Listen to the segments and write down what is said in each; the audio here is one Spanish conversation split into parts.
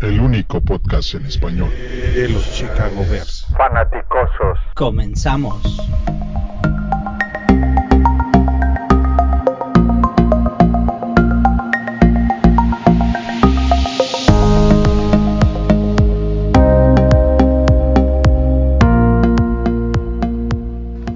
el único podcast en español de los Chicago Bears. Fanaticosos. Comenzamos.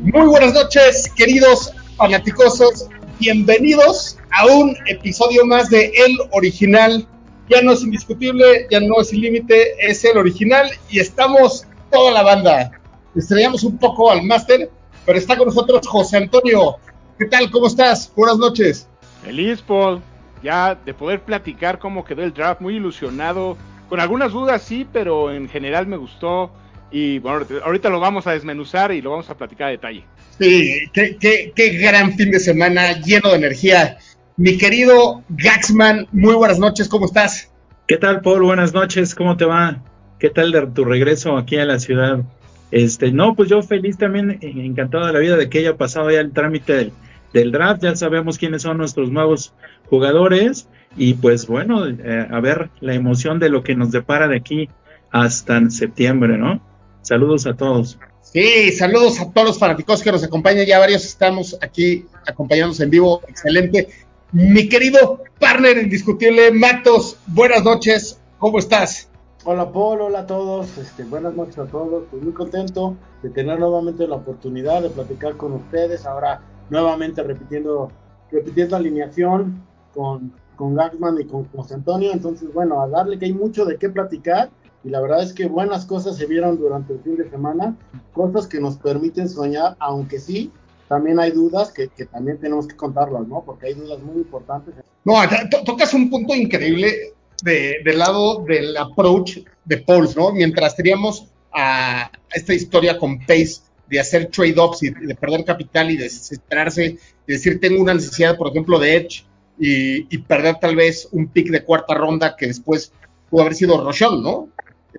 Muy buenas noches, queridos fanaticosos. Bienvenidos a un episodio más de El Original. Ya no es indiscutible, ya no es sin límite, es el original y estamos toda la banda. Estrellamos un poco al máster, pero está con nosotros José Antonio. ¿Qué tal? ¿Cómo estás? Buenas noches. Feliz, Paul. Ya de poder platicar cómo quedó el draft, muy ilusionado. Con algunas dudas, sí, pero en general me gustó. Y bueno, ahorita lo vamos a desmenuzar y lo vamos a platicar a detalle. Sí, qué, qué, qué gran fin de semana, lleno de energía. Mi querido Gaxman, muy buenas noches, ¿cómo estás? ¿Qué tal, Paul? Buenas noches, ¿cómo te va? ¿Qué tal de tu regreso aquí a la ciudad? Este, no, pues yo feliz también, encantado de la vida de que haya pasado ya el trámite del, del draft, ya sabemos quiénes son nuestros nuevos jugadores y pues bueno, eh, a ver la emoción de lo que nos depara de aquí hasta septiembre, ¿no? Saludos a todos. Sí, saludos a todos los fanáticos que nos acompañan. Ya varios estamos aquí acompañándonos en vivo. Excelente. Mi querido partner indiscutible, Matos, buenas noches. ¿Cómo estás? Hola Paul, hola a todos. Este, buenas noches a todos. Pues muy contento de tener nuevamente la oportunidad de platicar con ustedes. Ahora nuevamente repitiendo, repitiendo alineación con, con Gaxman y con José Antonio. Entonces, bueno, a darle que hay mucho de qué platicar y la verdad es que buenas cosas se vieron durante el fin de semana, cosas que nos permiten soñar, aunque sí, también hay dudas que, también tenemos que contarlas, ¿no? Porque hay dudas muy importantes. No, to tocas un punto increíble de, del lado del approach de Pauls, ¿no? Mientras teníamos a esta historia con Pace de hacer trade-ups y de perder capital y desesperarse y decir, tengo una necesidad, por ejemplo, de Edge y, perder tal vez un pick de cuarta ronda que después pudo haber sido Rochon, ¿no?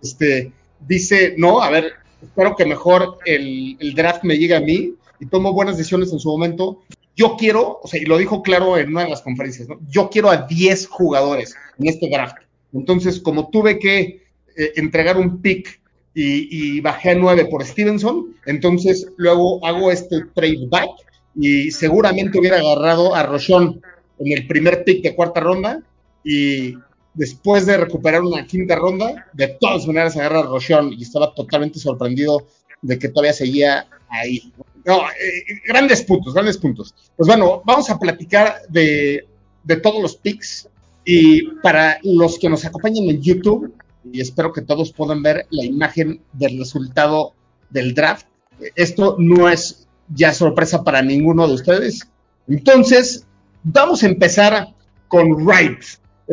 este, dice, no, a ver, espero que mejor el, el, draft me llegue a mí y tomo buenas decisiones en su momento. Yo quiero, o sea, y lo dijo claro en una de las conferencias. Yo quiero a 10 jugadores en este draft. Entonces, como tuve que eh, entregar un pick y, y, bajé a 9 por Stevenson, entonces luego hago este trade back y seguramente hubiera agarrado a Rochon en el primer pick de cuarta ronda y después de recuperar una quinta ronda, de todas maneras agarra a Rochon y estaba totalmente sorprendido de que todavía seguía ahí. No, eh, grandes puntos, grandes puntos. Pues bueno, vamos a platicar de, de todos los picks y para los que nos acompañan en YouTube, y espero que todos puedan ver la imagen del resultado del draft, esto no es ya sorpresa para ninguno de ustedes. Entonces, vamos a empezar con Wright.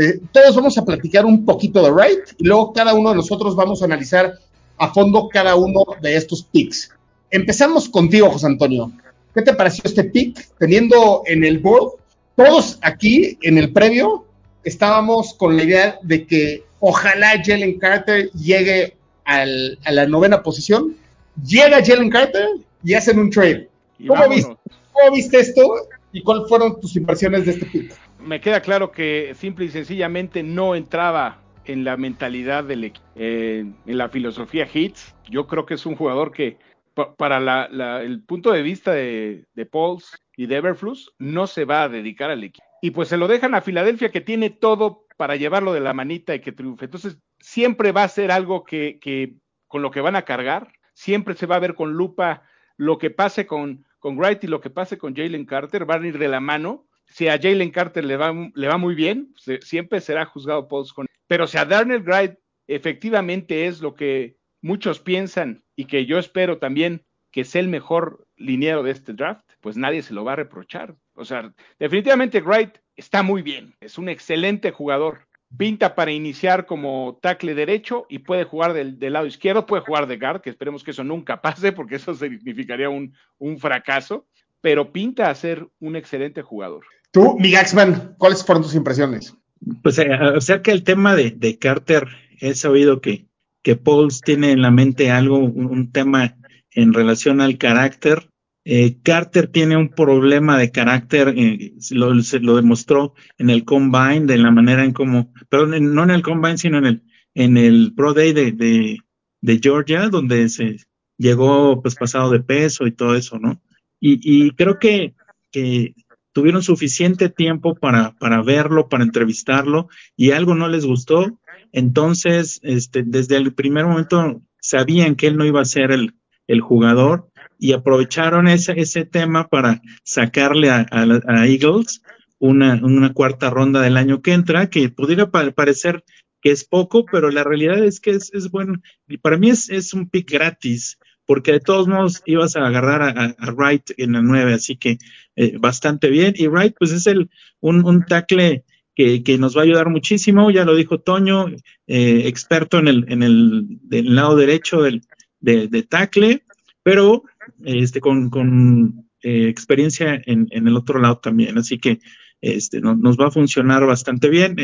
Eh, todos vamos a platicar un poquito de Wright y luego cada uno de nosotros vamos a analizar a fondo cada uno de estos picks. Empezamos contigo, José Antonio. ¿Qué te pareció este pick? Teniendo en el board, todos aquí en el previo estábamos con la idea de que ojalá Jalen Carter llegue al, a la novena posición. Llega Jalen Carter y hacen un trade. ¿Cómo viste, ¿Cómo viste esto y cuáles fueron tus impresiones de este pick? me queda claro que simple y sencillamente no entraba en la mentalidad del equipo, eh, en la filosofía Hits. Yo creo que es un jugador que, para la, la, el punto de vista de, de Pauls y de Everflux, no se va a dedicar al equipo. Y pues se lo dejan a Filadelfia, que tiene todo para llevarlo de la manita y que triunfe. Entonces, siempre va a ser algo que, que con lo que van a cargar, siempre se va a ver con lupa lo que pase con, con Wright y lo que pase con Jalen Carter, van a ir de la mano si a Jalen Carter le va, le va muy bien, siempre será juzgado Pauls con. Pero si a Darnell Wright efectivamente es lo que muchos piensan y que yo espero también que sea el mejor liniero de este draft, pues nadie se lo va a reprochar. O sea, definitivamente Wright está muy bien, es un excelente jugador. Pinta para iniciar como tackle derecho y puede jugar del, del lado izquierdo, puede jugar de guard, que esperemos que eso nunca pase porque eso significaría un, un fracaso, pero pinta a ser un excelente jugador. Tú, mi Gaxman, ¿cuáles fueron tus impresiones? Pues eh, acerca del tema de, de, Carter, he sabido que, que Pauls tiene en la mente algo, un, un tema en relación al carácter. Eh, Carter tiene un problema de carácter, eh, lo, se lo demostró en el combine, de la manera en cómo, perdón, no en el combine, sino en el, en el Pro Day de, de, de Georgia, donde se llegó pues pasado de peso y todo eso, ¿no? Y, y creo que, que tuvieron suficiente tiempo para, para verlo, para entrevistarlo, y algo no les gustó. Entonces, este, desde el primer momento sabían que él no iba a ser el, el jugador y aprovecharon ese, ese tema para sacarle a, Eagles una, una, cuarta ronda del año que entra, que pudiera parecer que es poco, pero la realidad es que es, es bueno. Y para mí es, es un pick gratis porque de todos modos ibas a agarrar a, Wright en la 9, así que eh, bastante bien. Y Wright, pues es el, un, un tackle que, nos va a ayudar muchísimo, ya lo dijo Toño, eh, experto en el, en el, del lado derecho del, de, de tackle, pero este, con, con eh, experiencia en, en, el otro lado también, así que este, no, nos va a funcionar bastante bien.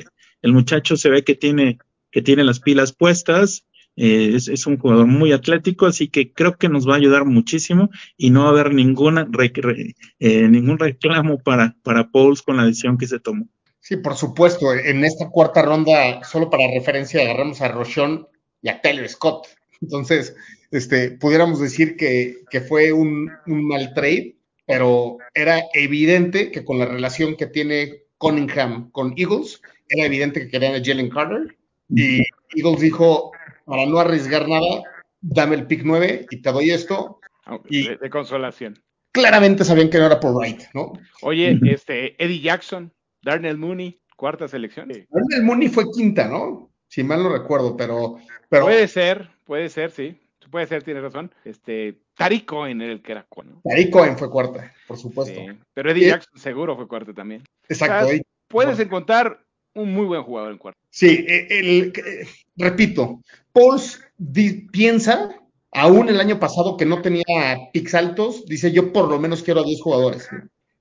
El muchacho se ve que tiene, que tiene las pilas puestas, eh, es, es, un jugador muy atlético, así que creo que nos va a ayudar muchísimo y no va a haber ninguna re, re, eh, ningún reclamo para, para Pauls con la decisión que se tomó. Sí, por supuesto. En esta cuarta ronda, solo para referencia, agarramos a Rochon y a Taylor Scott. Entonces, este, pudiéramos decir que, que fue un, un, mal trade, pero era evidente que con la relación que tiene Cunningham con Eagles, era evidente que querían a Jalen Carter. Y Eagles dijo, para no arriesgar nada, dame el pick 9 y te doy esto. Y de, de, consolación. Claramente sabían que no era por Wright, ¿no? Oye, este, Eddie Jackson, Darnell Mooney, cuarta selección. Darnell Mooney fue quinta, ¿no? Si mal no recuerdo, pero, pero. Puede ser, puede ser, sí. Puede ser, tiene razón. Este, Tariq Cohen era el que era cuarto. ¿no? Tariq Cohen fue cuarta, por supuesto. Sí, pero Eddie Jackson seguro fue cuarta también. Exacto. O sea, puedes encontrar un muy buen jugador en cuarto. Sí, el, el, el repito, Pauls piensa, aún el año pasado que no tenía picks altos, dice yo por lo menos quiero a 10 jugadores.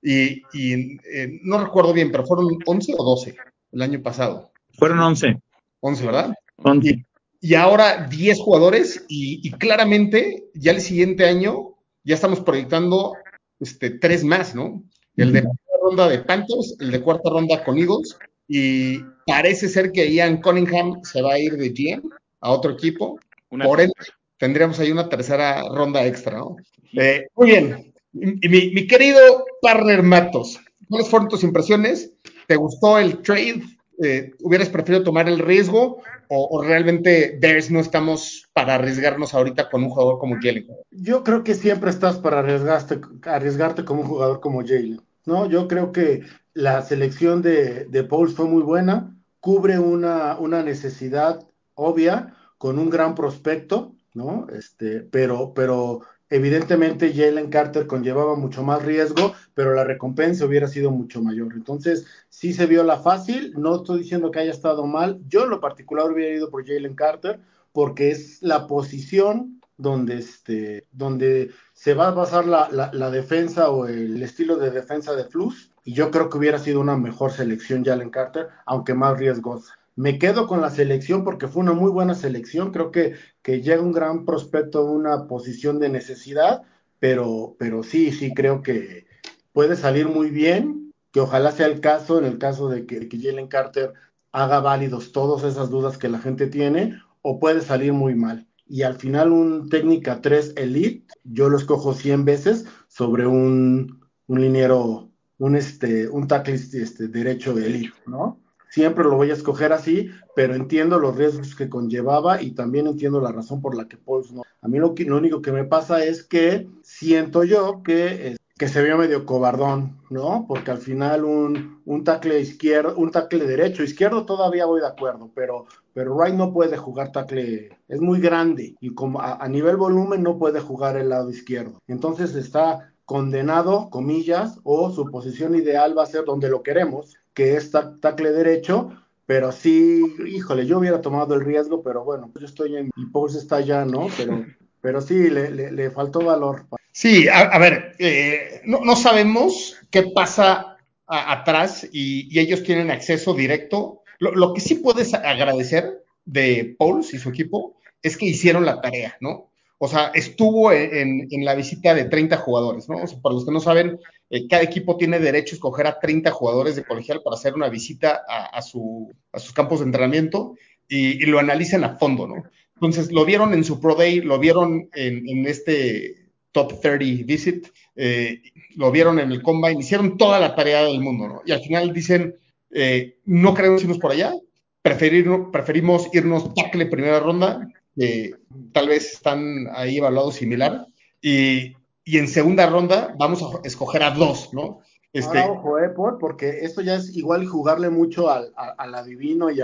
Y, y eh, no recuerdo bien, pero fueron 11 o 12 el año pasado. Fueron 11. 11, ¿verdad? 11. Y, y ahora 10 jugadores y, y, claramente ya el siguiente año ya estamos proyectando este, tres más, ¿no? El de cuarta ronda de Panthers, el de cuarta ronda con Eagles y parece ser que Ian Cunningham se va a ir de GM a otro equipo. Una Por ende, tendríamos ahí una tercera ronda extra, ¿no? Eh, muy bien. Mi, mi, mi, querido partner Matos, ¿cuáles fueron tus impresiones? ¿Te gustó el trade? Eh, ¿Hubieras preferido tomar el riesgo? O, o, realmente Bears no estamos para arriesgarnos ahorita con un jugador como Jalen? Yo creo que siempre estás para arriesgarte, arriesgarte como un jugador como Jalen. ¿no? Yo creo que la selección de, de Pauls fue muy buena, cubre una, necesidad obvia con un gran prospecto, ¿no? Este, pero, pero evidentemente Jalen Carter conllevaba mucho más riesgo, pero la recompensa hubiera sido mucho mayor. Entonces, sí se vio la fácil, no estoy diciendo que haya estado mal, yo en lo particular hubiera ido por Jalen Carter, porque es la posición donde, este, donde se va a basar la, la, la, defensa o el estilo de defensa de Flus, y yo creo que hubiera sido una mejor selección Jalen Carter, aunque más riesgosa. Me quedo con la selección porque fue una muy buena selección. Creo que, que llega un gran prospecto a una posición de necesidad, pero, pero sí, sí creo que puede salir muy bien, que ojalá sea el caso, en el caso de que, que Jalen Carter haga válidos todas esas dudas que la gente tiene, o puede salir muy mal. Y al final un técnica 3 elite, yo lo escojo 100 veces sobre un, un liniero, un, este, un tackle este, derecho elite, ¿no? siempre lo voy a escoger así, pero entiendo los riesgos que conllevaba y también entiendo la razón por la que Pauls no. A mí lo, que, lo único que me pasa es que siento yo que, que se vio medio cobardón, ¿no? Porque al final un, un tackle izquierdo, un tackle derecho, izquierdo todavía voy de acuerdo, pero, pero Wright no puede jugar tackle, es muy grande y como a nivel volumen no puede jugar el lado izquierdo. Entonces está condenado, comillas, o su posición ideal va a ser donde lo queremos, que es tackle derecho, pero sí, híjole, yo hubiera tomado el riesgo, pero bueno, yo estoy en, y Pauls está allá, ¿no? Pero, pero sí, le, le, le faltó valor. Sí, a, a ver, eh, no, no, sabemos qué pasa a, atrás y, y, ellos tienen acceso directo. Lo, lo, que sí puedes agradecer de Pauls y su equipo es que hicieron la tarea, ¿no? O sea, estuvo en, en, la visita de 30 jugadores, ¿no? O sea, para los que no saben, eh, cada equipo tiene derecho a escoger a 30 jugadores de colegial para hacer una visita a, a, su, a sus campos de entrenamiento. y, lo analicen a fondo, ¿no? Entonces, lo vieron en su Pro Day, lo vieron en, este Top 30 Visit, eh, lo vieron en el Combine, hicieron toda la tarea del mundo, ¿no? Y al final dicen, eh, no queremos irnos por allá, preferimos irnos tackle primera ronda, que tal vez están ahí evaluados similar, y, y en segunda ronda vamos a escoger a dos, ¿no? Este... ojo, eh, porque esto ya es igual jugarle mucho al, adivino y,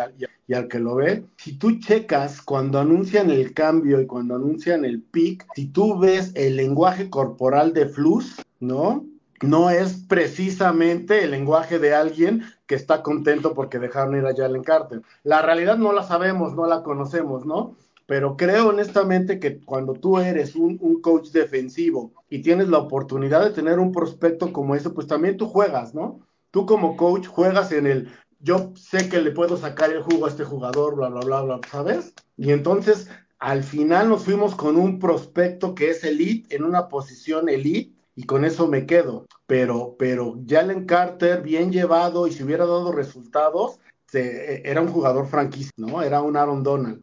y, al que lo ve. Si tú checas cuando anuncian el cambio y cuando anuncian el pick, si tú ves el lenguaje corporal de Flus, ¿no? No es precisamente el lenguaje de alguien que está contento porque dejaron ir a Jalen Carter. La realidad no la sabemos, no la conocemos, ¿no? Pero creo honestamente que cuando tú eres un, coach defensivo y tienes la oportunidad de tener un prospecto como ese, pues también tú juegas, ¿no? Tú como coach juegas en el, yo sé que le puedo sacar el jugo a este jugador, bla, bla, bla, bla, ¿sabes? Y entonces al final nos fuimos con un prospecto que es elite, en una posición elite, y con eso me quedo. Pero, pero Jalen Carter, bien llevado, y si hubiera dado resultados, se, era un jugador franquicia, ¿no? Era un Aaron Donald.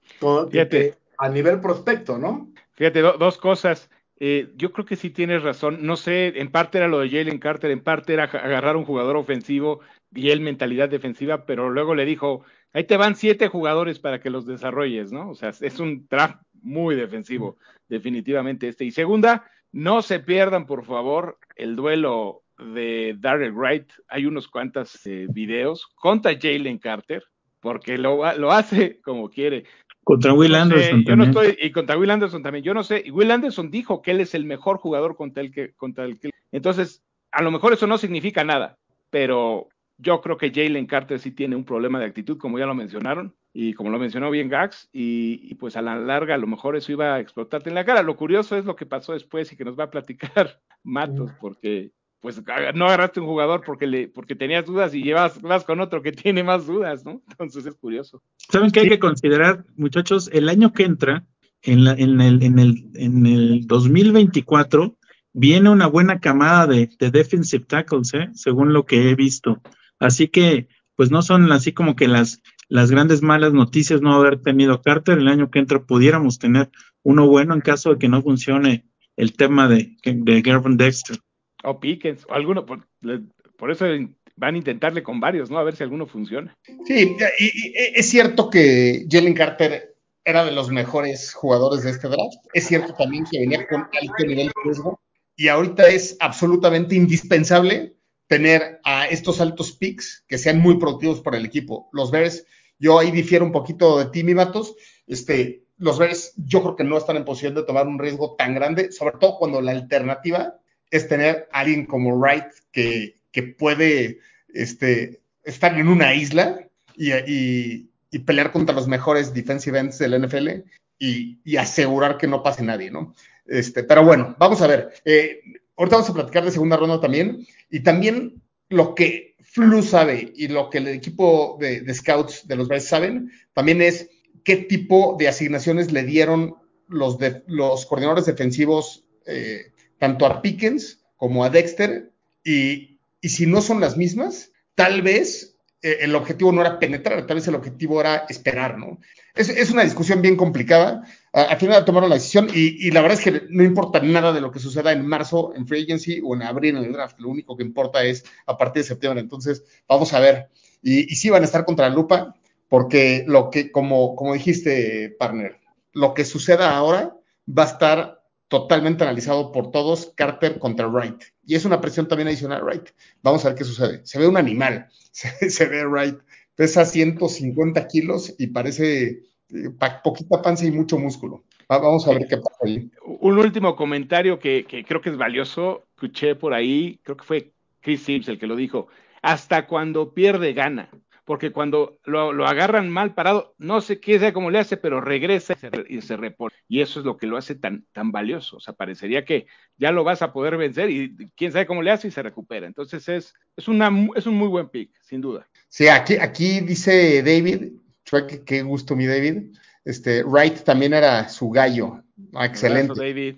Fíjate. A nivel prospecto, ¿no? Fíjate, dos cosas. Eh, yo creo que sí tienes razón. No sé, en parte era lo de Jalen Carter, en parte era agarrar un jugador ofensivo y él mentalidad defensiva, pero luego le dijo, ahí te van siete jugadores para que los desarrolles, ¿no? O sea, es un draft muy defensivo, definitivamente este. Y segunda, no se pierdan, por favor, el duelo de Darrell Wright, hay unos cuantos eh, videos contra Jalen Carter, porque lo, lo, hace como quiere. Contra Will Anderson. yo no estoy, y contra Will Anderson también. Yo no sé. Y Will Anderson dijo que él es el mejor jugador contra el que, contra el que. Entonces, a lo mejor eso no significa nada, pero yo creo que Jalen Carter sí tiene un problema de actitud, como ya lo mencionaron, y como lo mencionó bien Gax, y, y, pues a la larga a lo mejor eso iba a explotarte en la cara. Lo curioso es lo que pasó después y que nos va a platicar Matos, porque pues no agarraste un jugador porque le, porque tenías dudas y llevas vas con otro que tiene más dudas, ¿no? Entonces es curioso. ¿Saben qué hay que considerar, muchachos? El año que entra, en, la, en, el, en, el, en el 2024, viene una buena camada de, de defensive tackles, ¿eh? según lo que he visto. Así que, pues no son así como que las, las grandes malas noticias no haber tenido Carter. El año que entra pudiéramos tener uno bueno en caso de que no funcione el tema de, de Gervin Dexter. O Pickens, o alguno, por, eso van a intentarle con varios, ¿no? A ver si alguno funciona. Sí, y, es cierto que Jalen Carter era de los mejores jugadores de este draft. Es cierto también que venía con alto nivel de riesgo. Y ahorita es absolutamente indispensable tener a estos altos picks que sean muy productivos para el equipo. Los Bears, yo ahí difiero un poquito de ti, mi Matos. Este, los Bears, yo creo que no están en posición de tomar un riesgo tan grande, sobre todo cuando la alternativa es tener alguien como Wright que, puede este, estar en una isla y, pelear contra los mejores defensive ends del NFL y, asegurar que no pase nadie, ¿no? Este, pero bueno, vamos a ver. Eh, ahorita vamos a platicar de segunda ronda también y también lo que Flu sabe y lo que el equipo de, scouts de los Bears saben también es qué tipo de asignaciones le dieron los, de, los coordinadores defensivos eh, tanto a Pickens como a Dexter, y, si no son las mismas, tal vez eh, el objetivo no era penetrar, tal vez el objetivo era esperar, ¿no? Es, una discusión bien complicada. al final tomaron la decisión y, la verdad es que no importa nada de lo que suceda en marzo en Free Agency o en abril en el draft. Lo único que importa es a partir de septiembre. Entonces, vamos a ver. Y, y sí van a estar contra la lupa porque lo que, como, como dijiste, partner, lo que suceda ahora va a estar totalmente analizado por todos, Carter contra Wright. Y es una presión también adicional Wright. Vamos a ver qué sucede. Se ve un animal, se, ve Wright, pesa 150 kilos y parece eh, poquita panza y mucho músculo. vamos a ver qué pasa ahí. Un último comentario que, que creo que es valioso, escuché por ahí, creo que fue Chris Sims el que lo dijo, hasta cuando pierde gana porque cuando lo, agarran mal parado, no sé qué sea cómo le hace, pero regresa y se, repone. Y eso es lo que lo hace tan, tan valioso. O sea, parecería que ya lo vas a poder vencer y quién sabe cómo le hace y se recupera. Entonces es, es, una, es un muy buen pick, sin duda. Sí, aquí, aquí dice David, qué gusto mi David. Este, Wright también era su gallo. Ah, excelente. David.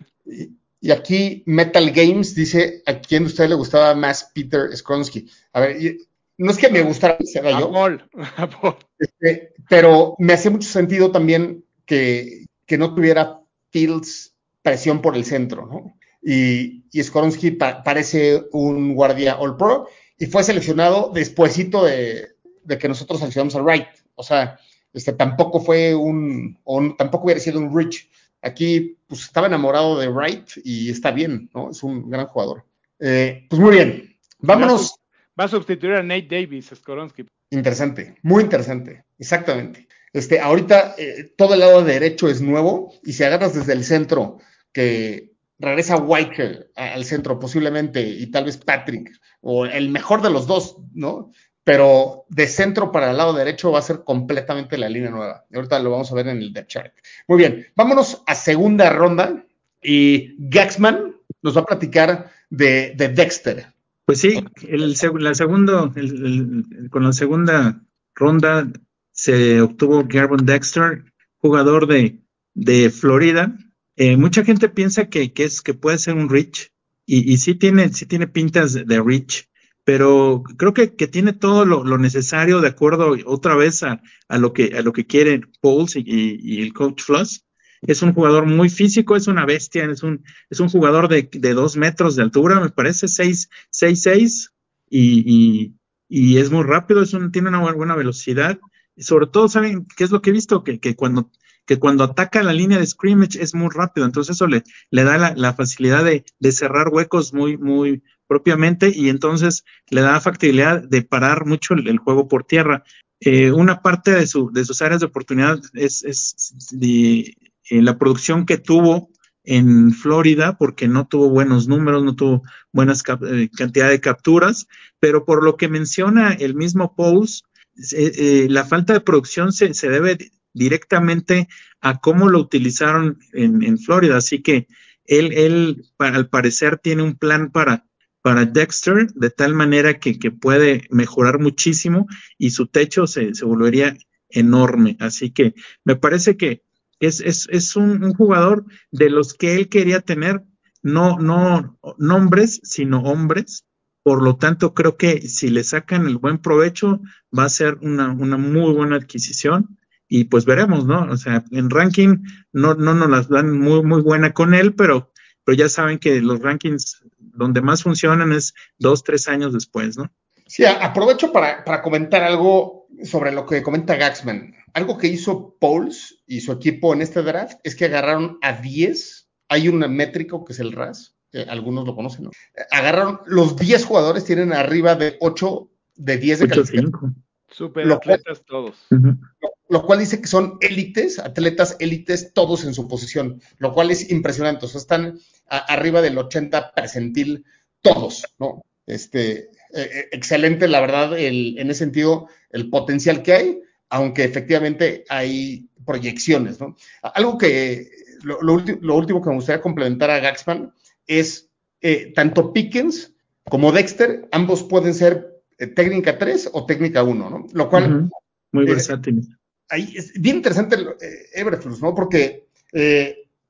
Y, aquí Metal Games dice, ¿a quién de ustedes le gustaba más Peter Skronsky? A ver, no es que me gustara ser yo. Eh, pero me hace mucho sentido también que, que no tuviera Fields presión por el centro, ¿no? Y, y Skoronsky pa- parece un guardia All Pro y fue seleccionado despuesito de, de que nosotros seleccionamos a Wright. O sea, este tampoco fue un, o tampoco hubiera sido un Rich. Aquí, pues estaba enamorado de Wright y está bien, ¿no? Es un gran jugador. Eh, pues muy bien. Vámonos. Va a sustituir a Nate Davis, Skoronsky. Interesante, muy interesante, exactamente. Este, ahorita eh, todo el lado derecho es nuevo y si agarras desde el centro, que regresa White al centro posiblemente y tal vez Patrick, o el mejor de los dos, ¿no? Pero de centro para el lado derecho va a ser completamente la línea nueva. Y ahorita lo vamos a ver en el depth chart. Muy bien, vámonos a segunda ronda y Gaxman nos va a platicar de, de Dexter. Pues sí, el, la segundo, el- el- con la segunda ronda se obtuvo Garbon Dexter, jugador de, de Florida. Eh, mucha gente piensa que, que es que puede ser un Rich y, y sí tiene, sí tiene pintas de, de Rich, pero creo que, que tiene todo lo, lo necesario de acuerdo otra vez a, a lo que a lo que quiere Pauls y, y- y el coach Floss. Es un jugador muy físico, es una bestia, es un, es un jugador de, de dos metros de altura, me parece, seis, 6-6 y, y, y es muy rápido, es un, tiene una buena, velocidad. Y sobre todo, ¿saben qué es lo que he visto? Que, que, cuando, que cuando ataca la línea de scrimmage es muy rápido, entonces eso le, le da la, la facilidad de, de cerrar huecos muy, muy propiamente y entonces le da factibilidad de parar mucho el, el juego por tierra. Eh, una parte de, su, de sus áreas de oportunidad es, es de, eh, la producción que tuvo en Florida porque no tuvo buenos números, no tuvo buenas eh, cantidad de capturas, pero por lo que menciona el mismo Pauls, eh, la falta de producción se, se, debe directamente a cómo lo utilizaron en, en Florida. Así que él, él al parecer tiene un plan para, para Dexter de tal manera que, que puede mejorar muchísimo y su techo se, se volvería enorme. Así que me parece que es, es, es un, un, jugador de los que él quería tener, no, no nombres, sino hombres. Por lo tanto, creo que si le sacan el buen provecho, va a ser una, una muy buena adquisición. Y pues veremos, ¿no? O sea, en ranking no, no nos las dan muy, muy buena con él, pero, pero ya saben que los rankings donde más funcionan es dos, tres años después, ¿no? Sí, aprovecho para, para comentar algo sobre lo que comenta Gaxman. Algo que hizo Pauls y su equipo en este draft es que agarraron a 10. Hay un métrico que es el RAS, que algunos lo conocen, ¿no? Agarraron los 10 jugadores, tienen arriba de 8 de 10 de 8, 5. Super atletas todos. Uh -huh. lo, lo, cual dice que son élites, atletas élites, todos en su posición, lo cual es impresionante. O sea, están a, arriba del 80 percentil todos, ¿no? Este, eh, excelente, la verdad, el, en ese sentido, el potencial que hay aunque efectivamente hay proyecciones, ¿no? Algo que, lo, lo, lo último que me gustaría complementar a Gaxman es, eh, tanto Pickens como Dexter, ambos pueden ser eh, técnica 3 o técnica 1, ¿no? Lo cual... Uh -huh. Muy versátil. Eh, ahí es bien interesante el, Everflux, ¿no? Porque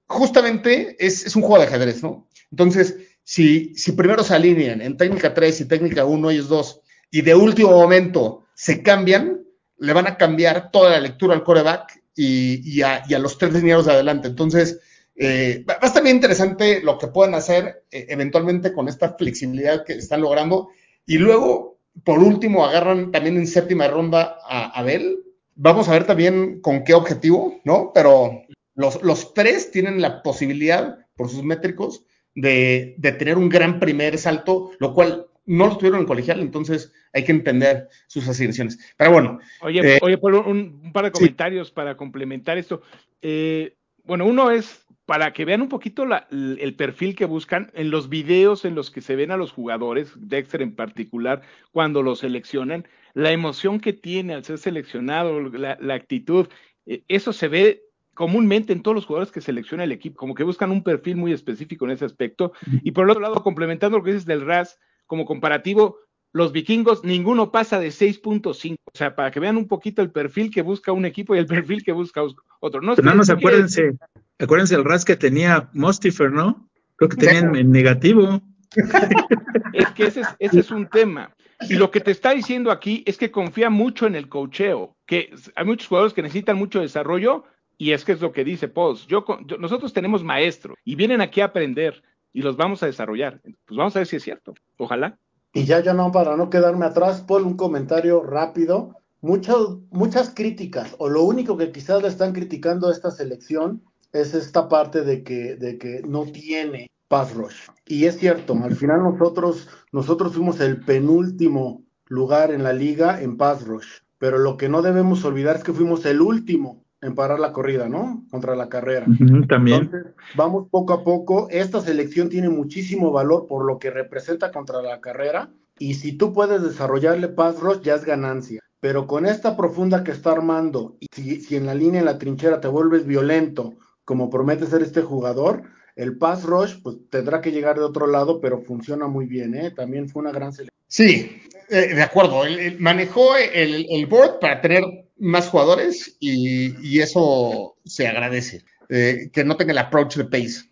justamente es, es, un juego de ajedrez, ¿no? Entonces, si, si primero se alinean en técnica 3 y técnica 1, ellos dos, y de último momento se cambian, le van a cambiar toda la lectura al coreback y, y, a, y a, los tres linieros de adelante. Entonces, eh, va a estar bien interesante lo que pueden hacer eh, eventualmente con esta flexibilidad que están logrando. Y luego, por último, agarran también en séptima ronda a Abel. Vamos a ver también con qué objetivo, ¿no? Pero los, los tres tienen la posibilidad, por sus métricos, de, de tener un gran primer salto, lo cual no lo tuvieron en colegial, entonces hay que entender sus asignaciones. Pero bueno. Oye, eh, oye por un, un, par de comentarios sí. para complementar esto. Eh, bueno, uno es para que vean un poquito la, el perfil que buscan en los videos en los que se ven a los jugadores, Dexter en particular, cuando lo seleccionan, la emoción que tiene al ser seleccionado, la, la actitud, eh, eso se ve comúnmente en todos los jugadores que selecciona el equipo, como que buscan un perfil muy específico en ese aspecto. Y por el otro lado, complementando lo que dices del RAS, como comparativo, los vikingos, ninguno pasa de 6.5. O sea, para que vean un poquito el perfil que busca un equipo y el perfil que busca otro. No, Pero nada más acuérdense, acuérdense el RAS que tenía Mostifer, ¿no? Creo que tenían en negativo. Es que ese es, ese es un tema. Y lo que te está diciendo aquí es que confía mucho en el cocheo, que hay muchos jugadores que necesitan mucho desarrollo y es que es lo que dice Post. Yo, nosotros tenemos maestros y vienen aquí a aprender y los vamos a desarrollar. Pues vamos a ver si es cierto. Ojalá. Y ya, ya no, para no quedarme atrás, Paul, un comentario rápido. Muchas, muchas críticas, o lo único que quizás le están criticando a esta selección es esta parte de que, de que no tiene pass rush. Y es cierto, al final nosotros, nosotros fuimos el penúltimo lugar en la liga en pass rush. Pero lo que no debemos olvidar es que fuimos el último en parar la corrida, ¿no? Contra la carrera. también. Entonces, vamos poco a poco. Esta selección tiene muchísimo valor por lo que representa contra la carrera. Y si tú puedes desarrollarle pass rush, ya es ganancia. Pero con esta profunda que está armando, y si, si en la línea, en la trinchera, te vuelves violento, como promete ser este jugador, el pass rush, pues tendrá que llegar de otro lado, pero funciona muy bien, ¿eh? También fue una gran selección. Sí, eh, de acuerdo. manejó el, el, board para tener más jugadores y, eso se agradece. Eh, que no tenga el approach de pace.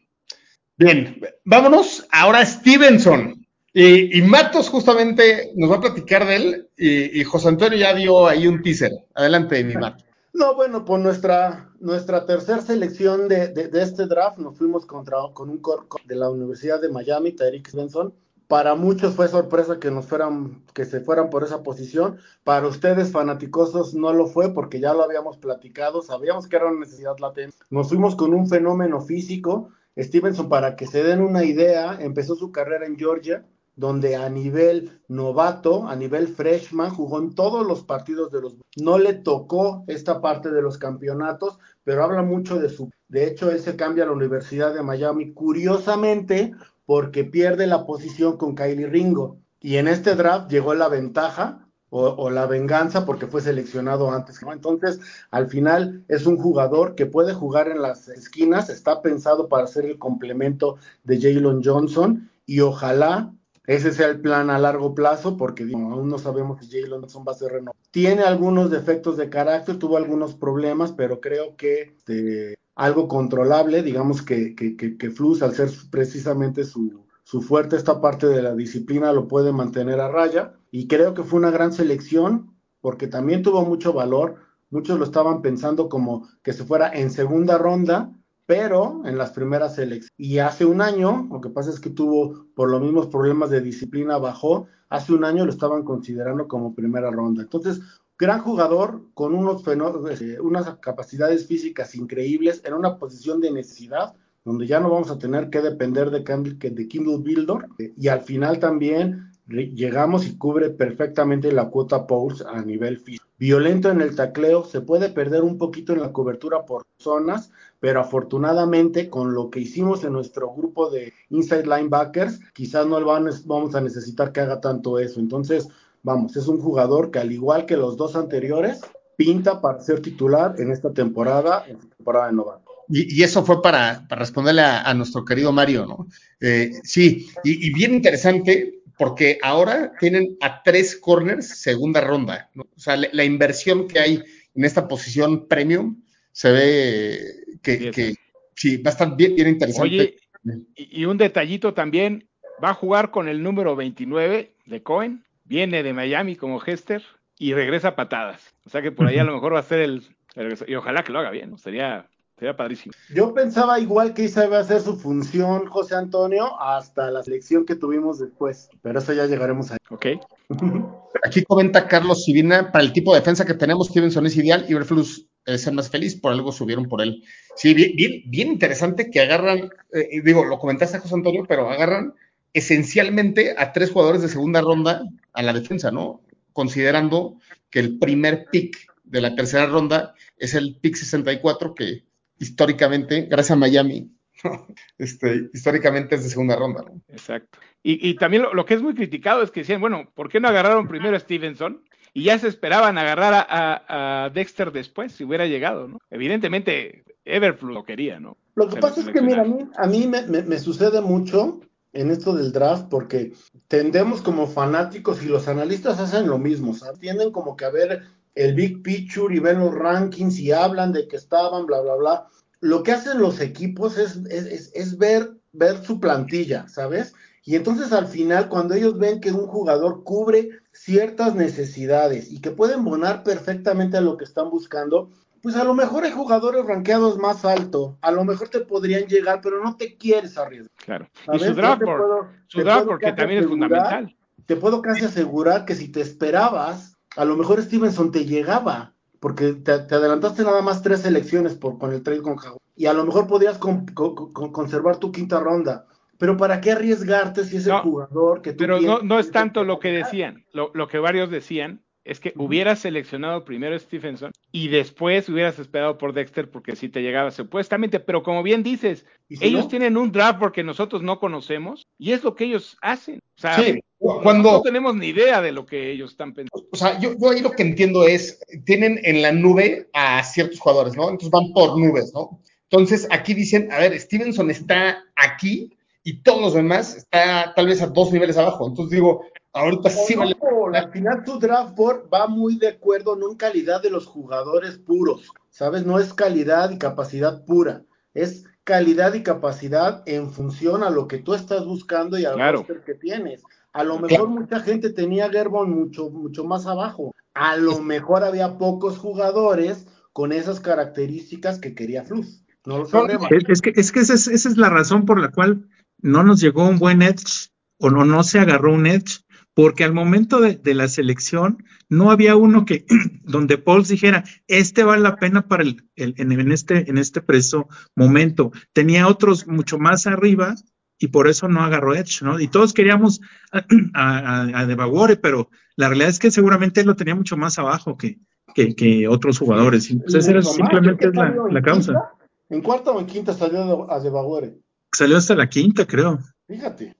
Bien, vámonos ahora a Stevenson. Y, Matos justamente nos va a platicar de él y, José Antonio ya dio ahí un teaser. Adelante, mi Matos. No, bueno, por nuestra, nuestra tercera selección de, de, este draft nos fuimos contra, con un corco de la Universidad de Miami, Tyreek Stevenson. Para muchos fue sorpresa que nos fueran, que se fueran por esa posición. Para ustedes, fanaticosos, no lo fue porque ya lo habíamos platicado, sabíamos que era una necesidad latente. Nos fuimos con un fenómeno físico. Stevenson, para que se den una idea, empezó su carrera en Georgia, donde a nivel novato, a nivel freshman, jugó en todos los partidos de los... No le tocó esta parte de los campeonatos, pero habla mucho de su... De hecho, él se cambia a la Universidad de Miami, curiosamente, porque pierde la posición con Kylie Ringo. Y en este draft llegó la ventaja o, la venganza porque fue seleccionado antes. Entonces, al final es un jugador que puede jugar en las esquinas, está pensado para ser el complemento de Jalen Johnson y ojalá ese sea el plan a largo plazo, porque aún no sabemos si Jalen Johnson va a ser renovado. Tiene algunos defectos de carácter, tuvo algunos problemas, pero creo que este, algo controlable, digamos que, que, que, Flus, al ser precisamente su, su fuerte esta parte de la disciplina, lo puede mantener a raya. Y creo que fue una gran selección, porque también tuvo mucho valor. Muchos lo estaban pensando como que se fuera en segunda ronda, pero en las primeras elecciones. Y hace un año, lo que pasa es que tuvo por los mismos problemas de disciplina, bajó, hace un año lo estaban considerando como primera ronda. Entonces, gran jugador con unos eh, unas capacidades físicas increíbles en una posición de necesidad donde ya no vamos a tener que depender de, de Kindle Builder y al final también llegamos y cubre perfectamente la cuota Pulse a nivel físico. Violento en el tacleo, se puede perder un poquito en la cobertura por zonas, pero afortunadamente con lo que hicimos en nuestro grupo de inside linebackers, quizás no vamos a necesitar que haga tanto eso. Entonces, vamos, es un jugador que al igual que los dos anteriores, pinta para ser titular en esta temporada, en temporada de novato. Y, eso fue para, responderle a, nuestro querido Mario, ¿no? Eh, sí, y, bien interesante, porque ahora tienen a tres corners segunda ronda, ¿no? O sea, la, inversión que hay en esta posición premium se ve que, sí, va a estar bien, bien interesante. Oye, y, un detallito también, va a jugar con el número 29 de Cohen, viene de Miami como Hester y regresa a patadas. O sea que por ahí a lo mejor va a ser el, y ojalá que lo haga bien, ¿no? Sería Sería padrísimo. Yo pensaba igual que esa iba a ser su función, José Antonio, hasta la selección que tuvimos después. Pero eso ya llegaremos ahí. Ok. Aquí comenta Carlos Sivina, para el tipo de defensa que tenemos, Stevenson es ideal y Berflus es el más feliz, por algo subieron por él. Sí, bien, bien, interesante que agarran, eh, digo, lo comentaste José Antonio, pero agarran esencialmente a tres jugadores de segunda ronda a la defensa, ¿no? Considerando que el primer pick de la tercera ronda es el pick 64 que históricamente, gracias a Miami, este, históricamente es de segunda ronda. Exacto. Y, también lo, que es muy criticado es que decían, bueno, ¿por qué no agarraron primero a Stevenson? Y ya se esperaban agarrar a, Dexter después, si hubiera llegado, ¿no? Evidentemente, Everflu lo quería, ¿no? Lo que pasa es que, mira, a mí, a mí me, sucede mucho en esto del draft porque tendemos como fanáticos y los analistas hacen lo mismo, ¿sabes? Tienden como que a ver el big picture y ven los rankings y hablan de que estaban, bla, bla, bla. Lo que hacen los equipos es, es, es, ver, ver su plantilla, ¿sabes? Y entonces al final, cuando ellos ven que un jugador cubre ciertas necesidades y que pueden bonar perfectamente a lo que están buscando, pues a lo mejor hay jugadores rankeados más alto, a lo mejor te podrían llegar, pero no te quieres arriesgar. Claro. Y su draft board, puedo- su draft puedo board, que casi también es fundamental. Te puedo casi asegurar que si te esperabas, a lo mejor Stevenson te llegaba, porque te, te adelantaste nada más tres elecciones por, con el trade con Jaguar, y a lo mejor podrías con- con- con- conservar tu quinta ronda. Pero ¿para qué arriesgarte si es el jugador que tú Pero no, no es tanto lo que decían, lo, lo que varios decían es que hubieras seleccionado primero a Stephenson y después hubieras esperado por Dexter porque si te llegaba supuestamente, pero como bien dices, ¿Y si ellos no? tienen un draft porque nosotros no conocemos y es lo que ellos hacen. O sea, Sí, cuando, no tenemos ni idea de lo que ellos están pensando. o sea, yo, yo ahí lo que entiendo es, tienen en la nube a ciertos jugadores, ¿no? Entonces van por nubes, ¿no? Entonces aquí dicen, a ver, Stevenson está aquí y todos los demás está tal vez a dos niveles abajo. Entonces digo, ahorita sí O vale. no, al final tu draft board va muy de acuerdo, no en calidad de los jugadores puros, ¿sabes? No es calidad y capacidad pura, es calidad y capacidad en función a lo que tú estás buscando y al Claro. roster que tienes. A lo mejor Claro. mucha gente tenía a Gerbon mucho, mucho más abajo. A lo mejor había pocos jugadores con esas características que quería Flus. No lo sabremos. Es, es que, es que esa, es, esa es la razón por la cual no nos llegó un buen edge o no, no se agarró un edge, porque al momento de, de la selección no había uno que donde Pauls dijera, este vale la pena para el, el- en, en este, en este preciso momento. Tenía otros mucho más arriba y por eso no agarró edge, ¿no? Y todos queríamos a, a, a Devagore, pero la realidad es que seguramente él lo tenía mucho más abajo que, que, que otros jugadores. Entonces, era simplemente ¿qué es la, la causa. ¿En cuarta o en quinta salió a Debaguere? Salió hasta la quinta, creo. Fíjate,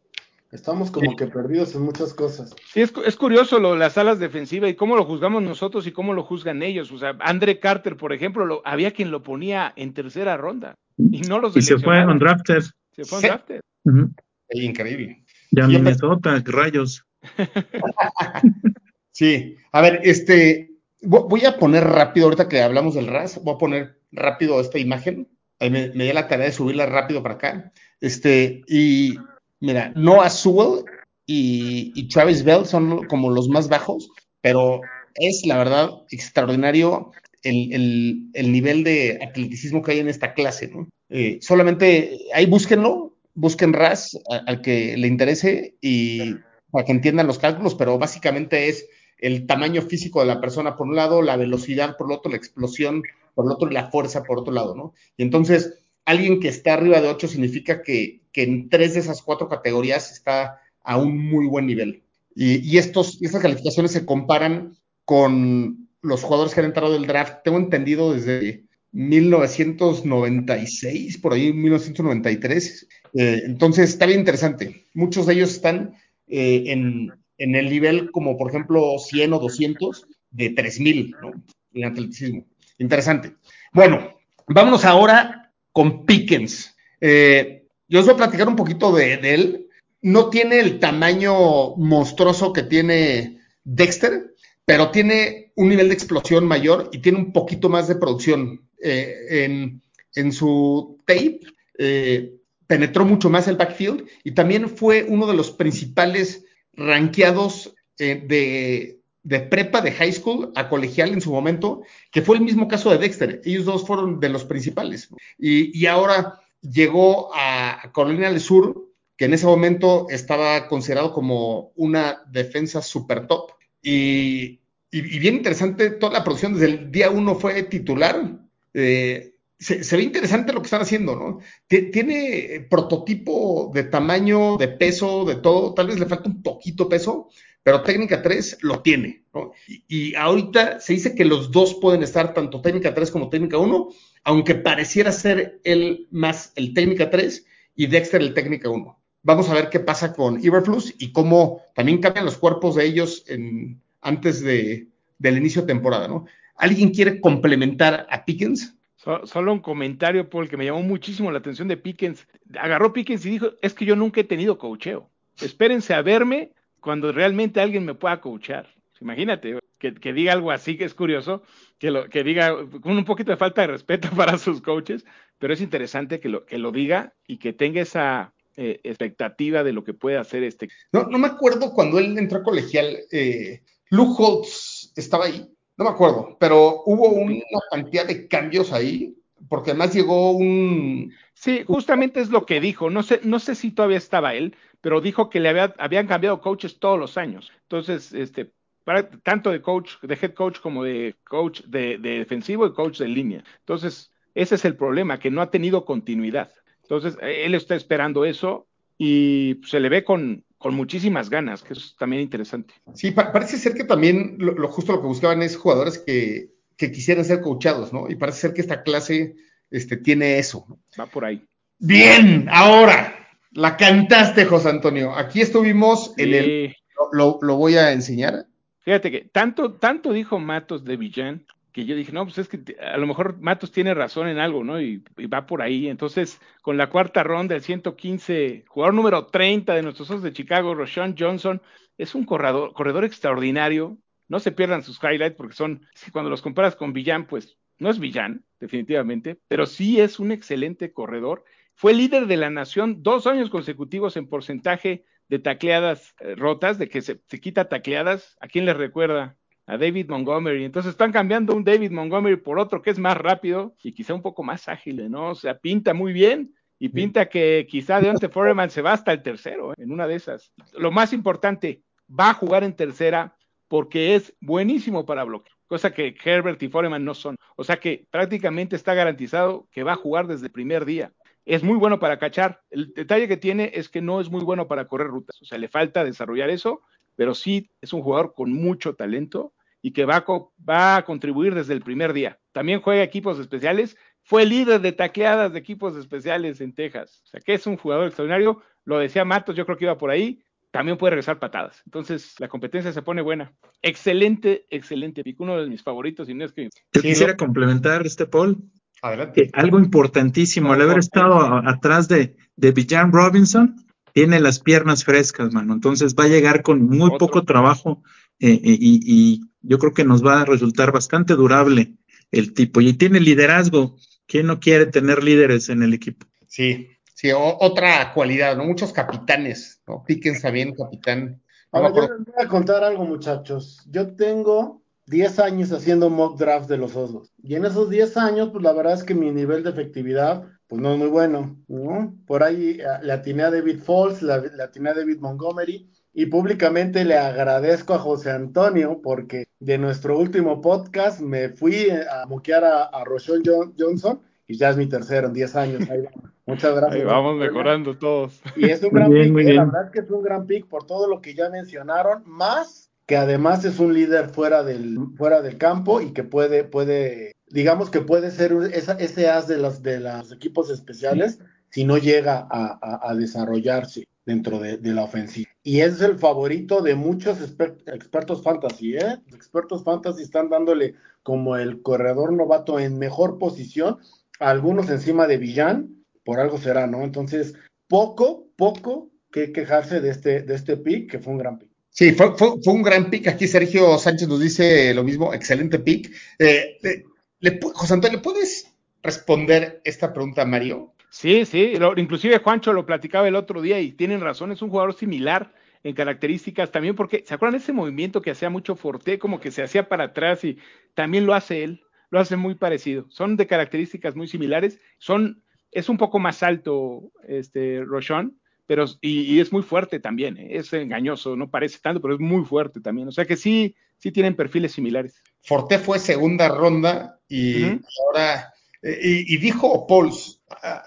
estamos como que perdidos en muchas cosas. Sí, es, es curioso lo, las alas defensivas y cómo lo juzgamos nosotros y cómo lo juzgan ellos. O sea, Andre Carter, por ejemplo, lo, había quien lo ponía en tercera ronda y no los Y se fue seleccionaron. undrafted. Se fue Sí. undrafted. Ujú. Ey, increíble. Ya Sí, Minnesota, rayos. Sí, a ver, este, vo- voy a poner rápido, ahorita que hablamos del RAS, voy a poner rápido esta imagen. Me, me di la tarea de subirla rápido para acá. Este, y mira, Noah Sewell y, Travis Bell son como los más bajos, pero es la verdad extraordinario el, el- el nivel de atleticismo que hay en esta clase, ¿no? Eh, solamente ahí búsquenlo, busquen RAS al que le interese y para que entiendan los cálculos, pero básicamente es el tamaño físico de la persona por un lado, la velocidad por el otro, la explosión por el otro y la fuerza por otro lado, ¿no? Y entonces, alguien que está arriba de 8 significa que, que en tres de esas cuatro categorías está a un muy buen nivel. Y, y estos, estas calificaciones se comparan con los jugadores que han entrado del draft, tengo entendido desde 1996, por ahí 1993. Eh, entonces, está bien interesante. Muchos de ellos están eh, en, en el nivel como, por ejemplo, 100 o 200 de 3000, ¿no? En atleticismo. Interesante. Bueno, vámonos ahora con Pickens. Eh, yo os voy a platicar un poquito de, él. No tiene el tamaño monstruoso que tiene Dexter, pero tiene un nivel de explosión mayor y tiene un poquito más de producción. Eh, en, en, su tape eh, penetró mucho más el backfield y también fue uno de los principales ranqueados eh, de, de, prepa, de high school a colegial en su momento, que fue el mismo caso de Dexter. Ellos dos fueron de los principales. Y, y ahora llegó a Carolina del Sur, que en ese momento estaba considerado como una defensa super top. Y, bien interesante, toda la producción desde el día uno fue titular. Eh, se, se, ve interesante lo que están haciendo, ¿no? Tiene prototipo de tamaño, de peso, de todo. Tal vez le falta un poquito peso, pero técnica 3 lo tiene, ¿no? Y, y, ahorita se dice que los dos pueden estar, tanto técnica 3 como técnica 1, aunque pareciera ser él más el técnica 3 y Dexter el técnica 1. Vamos a ver qué pasa con Iberflus y cómo también cambian los cuerpos de ellos en, antes de, del inicio de temporada, ¿no? ¿Alguien quiere complementar a Pickens? So, solo un comentario, Paul, que me llamó muchísimo la atención de Pickens. Agarró Pickens y dijo, es que yo nunca he tenido coacheo. Espérense a verme cuando realmente alguien me pueda coachar. Imagínate, que diga algo así, que es curioso, que, lo, que diga con un poquito de falta de respeto para sus coaches, pero es interesante que lo, que lo diga y que tenga esa, eh, expectativa de lo que puede hacer este. No, no me acuerdo cuando él entró a colegial, eh, Luke Holtz estaba ahí, no me acuerdo, pero hubo una cantidad de cambios ahí, porque además llegó un... Sí, justamente es lo que dijo, no sé, no sé si todavía estaba él, pero dijo que le había, habían cambiado coaches todos los años. Entonces, este, tanto de coach, de head coach como de coach de, de defensivo y coach de línea. Entonces, ese es el problema, que no ha tenido continuidad. Entonces, él está esperando eso y se le ve con, con muchísimas ganas, que es también interesante. Sí, pa parece ser que también lo, lo, justo lo que buscaban es jugadores que, que quisieran ser coachados, ¿no? Y parece ser que esta clase este, tiene eso. ¿no? Va por ahí. Bien, ahora, la cantaste, José Antonio. Aquí estuvimos en el... Lo, lo, voy a enseñar. Fíjate que tanto, tanto dijo Matos de Villán que yo dije, no, pues es que a lo mejor Matos tiene razón en algo, ¿no? Y, va por ahí. Entonces, con la cuarta ronda, el 115, jugador número 30 de nuestros ojos de Chicago, Roshan Johnson, es un corredor, corredor extraordinario. No se pierdan sus highlights porque son, si cuando los comparas con Villan, pues no es Villan, definitivamente, pero sí es un excelente corredor. Fue líder de la nación dos años consecutivos en porcentaje de tacleadas eh, rotas, de que se, se quita tacleadas. ¿A quién les recuerda? a David Montgomery. Entonces están cambiando un David Montgomery por otro que es más rápido y quizá un poco más ágil, ¿no? O sea, pinta muy bien y pinta que quizá Deontay Foreman se va hasta el tercero, ¿eh? en una de esas. Lo más importante, va a jugar en tercera porque es buenísimo para bloquear, cosa que Herbert y Foreman no son. O sea que prácticamente está garantizado que va a jugar desde el primer día. Es muy bueno para cachar. El detalle que tiene es que no es muy bueno para correr rutas. O sea, le falta desarrollar eso, pero sí es un jugador con mucho talento y que va a, va a contribuir desde el primer día. También juega equipos especiales, fue líder de taqueadas de equipos especiales en Texas. O sea que es un jugador extraordinario. Lo decía Matos, yo creo que iba por ahí. También puede regresar patadas. Entonces la competencia se pone buena. Excelente, excelente pick. Uno de mis favoritos. Y no es que... Yo quisiera complementar este Paul. Adelante. Que algo importantísimo, al haber estado a, atrás de, de Villan Robinson, tiene las piernas frescas, mano. Entonces va a llegar con muy Otro. poco trabajo eh, eh, y, y, yo creo que nos va a resultar bastante durable el tipo. Y tiene liderazgo. ¿Quién no quiere tener líderes en el equipo? Sí, sí, o, otra cualidad, ¿no? Muchos capitanes, ¿no? Píquense bien, capitán. No Ahora, yo les voy a contar algo, muchachos. Yo tengo 10 años haciendo mock draft de los Osos. Y en esos 10 años, pues la verdad es que mi nivel de efectividad, pues no es muy bueno, ¿no? Por ahí uh, le atiné a David Falls, le, atiné a David Montgomery, y públicamente le agradezco a José Antonio porque de nuestro último podcast me fui a moquear a, a Roshon Johnson y ya es mi tercero en 10 años. Ahí. Muchas gracias. Ahí vamos mejorando todos. Y es un gran bien, pick, eh, la verdad que es un gran pick por todo lo que ya mencionaron, más que además es un líder fuera del, fuera del campo y que puede, puede, digamos que puede ser esa, ese as de los, de los equipos especiales sí. si no llega a, a, a desarrollarse dentro de, de, la ofensiva. Y es el favorito de muchos expertos fantasy, ¿eh? Expertos fantasy están dándole como el corredor novato en mejor posición, algunos encima de Villán, por algo será, ¿no? Entonces, poco, poco que quejarse de este, de este pick, que fue un gran pick. Sí, fue, fue, un gran pick. Aquí Sergio Sánchez nos dice lo mismo, excelente pick. Eh, eh, José Antonio, ¿le puedes responder esta pregunta a Mario? Sí, sí, inclusive Juancho lo platicaba el otro día y tienen razón, es un jugador similar en características también porque, ¿se acuerdan ese movimiento que hacía mucho Forte, como que se hacía para atrás y también lo hace él, lo hace muy parecido, son de características muy similares, son, es un poco más alto este Rochon, pero y, y, es muy fuerte también, ¿eh? es engañoso, no parece tanto, pero es muy fuerte también, o sea que sí, sí tienen perfiles similares. Forte fue segunda ronda y uh -huh. ahora, y, y dijo Pauls,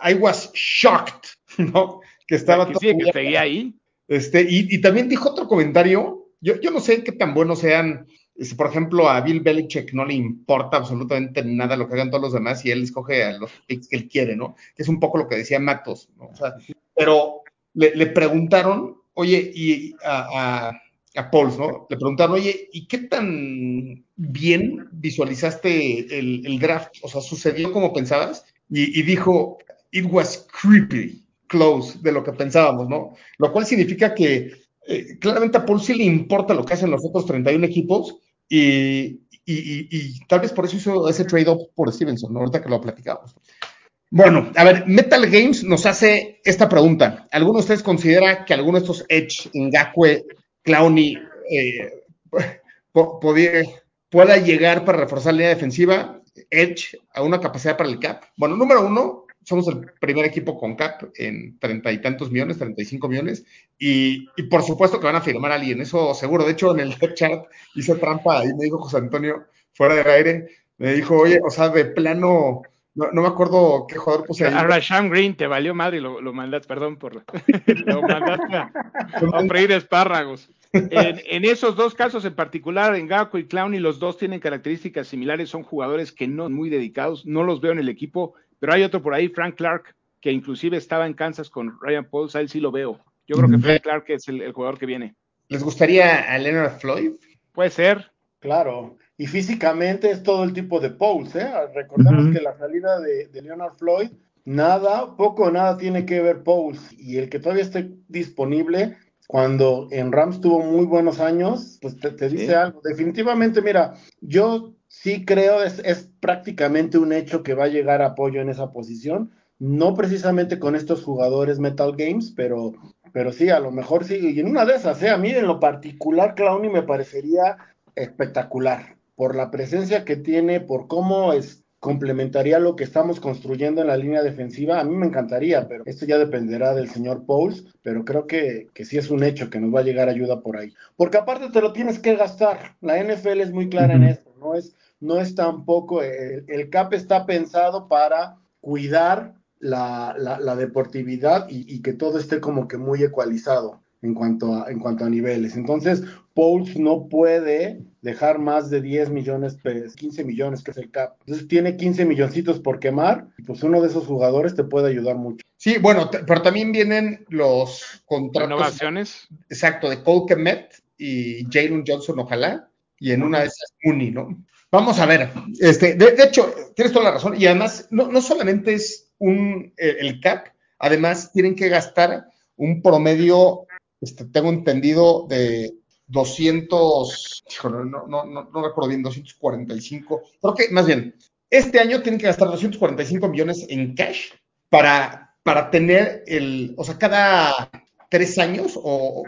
I was shocked, ¿no? Que estaba que, sí, que seguía ahí. Este, y, y, también dijo otro comentario, yo, yo no sé qué tan buenos sean, este, por ejemplo, a Bill Belichick no le importa absolutamente nada lo que hagan todos los demás y él escoge a los picks que él quiere, ¿no? Que es un poco lo que decía Matos, ¿no? O sea, pero le, preguntaron, oye, y a, a, a Pauls, ¿no? Le preguntaron, oye, ¿y qué tan bien visualizaste el, draft? O sea, ¿sucedió como pensabas? Y, dijo, it was creepy close de lo que pensábamos, ¿no? Lo cual significa que eh, claramente a Paul sí le importa lo que hacen los otros 31 equipos y tal vez por eso hizo ese trade-off por Stevenson, ¿no? ahorita que lo platicamos. Bueno, a ver, Metal Games nos hace esta pregunta. ¿Alguno de ustedes considera que alguno de estos Edge, Ngakwe, Clowny, eh, pueda llegar para reforzar la línea defensiva? Edge a una capacidad para el cap. Bueno, número uno, somos el primer equipo con cap en treinta y tantos millones, treinta y cinco millones, y, por supuesto que van a firmar a alguien, eso seguro. De hecho, en el chat hice trampa y me dijo José Antonio, fuera del aire, me dijo, oye, o sea, de plano, no, me acuerdo qué jugador puse ahí. A Rasham Green te valió madre y lo, lo mandaste, perdón por lo mandaste a, a freír espárragos. En, esos dos casos en particular, en Gaco y Clowney, los dos tienen características similares, son jugadores que no son muy dedicados, no los veo en el equipo, pero hay otro por ahí, Frank Clark, que inclusive estaba en Kansas con Ryan Pauls, a él sí lo veo. Yo creo que Frank Clark es el, jugador que viene. ¿Les gustaría a Leonard Floyd? Puede ser. Claro, y físicamente es todo el tipo de Pauls, ¿eh? Recordemos que la salida de, de Leonard Floyd, nada, poco o nada tiene que ver Pauls, y el que todavía esté disponible cuando en Rams tuvo muy buenos años, pues te, dice algo. Definitivamente, mira, yo sí creo es, es prácticamente un hecho que va a llegar apoyo en esa posición. No precisamente con estos jugadores Metal Games, pero, pero sí, a lo mejor sí. Y en una de esas, ¿eh? a mí en lo particular, Clowny me parecería espectacular por la presencia que tiene, por cómo es, complementaría lo que estamos construyendo en la línea defensiva, a mí me encantaría, pero esto ya dependerá del señor Pauls, pero creo que, que sí es un hecho que nos va a llegar ayuda por ahí. Porque aparte te lo tienes que gastar, la NFL es muy clara en esto, no es, no es tampoco, el, el CAP está pensado para cuidar la, la, deportividad y, y, que todo esté como que muy ecualizado en cuanto a, en cuanto a niveles. Entonces, Pauls no puede dejar más de 10 millones, 15 millones, que es el cap. Entonces tiene 15 milloncitos por quemar, pues uno de esos jugadores te puede ayudar mucho. Sí, bueno, pero también vienen los contratos. Innovaciones. Exacto, de Cole Kemet y Jalen Johnson, ojalá, y en una de esas Mooney, ¿no? Vamos a ver, este, de, hecho, tienes toda la razón, y además, no, no solamente es un, el cap, además tienen que gastar un promedio, este, tengo entendido, de 200, no, no, no, no recuerdo bien, 245, creo que más bien, este año tienen que gastar 245 millones en cash para, para tener el, o sea, cada tres años o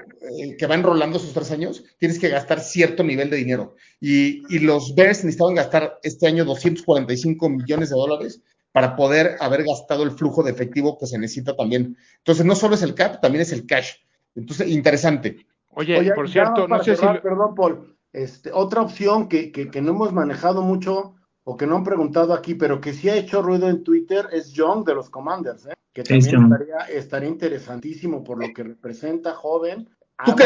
que va enrolando esos tres años, tienes que gastar cierto nivel de dinero. Y, y los Bears necesitaban gastar este año 245 millones de dólares para poder haber gastado el flujo de efectivo que se necesita también. Entonces, no solo es el cap, también es el cash. Entonces, interesante. Oye, por cierto, no sé si... Perdón, Paul. Este, otra opción que, que, no hemos manejado mucho o que no han preguntado aquí, pero que sí ha hecho ruido en Twitter es John de los Commanders, ¿eh? que también estaría, interesantísimo por lo que representa joven. ¿Tú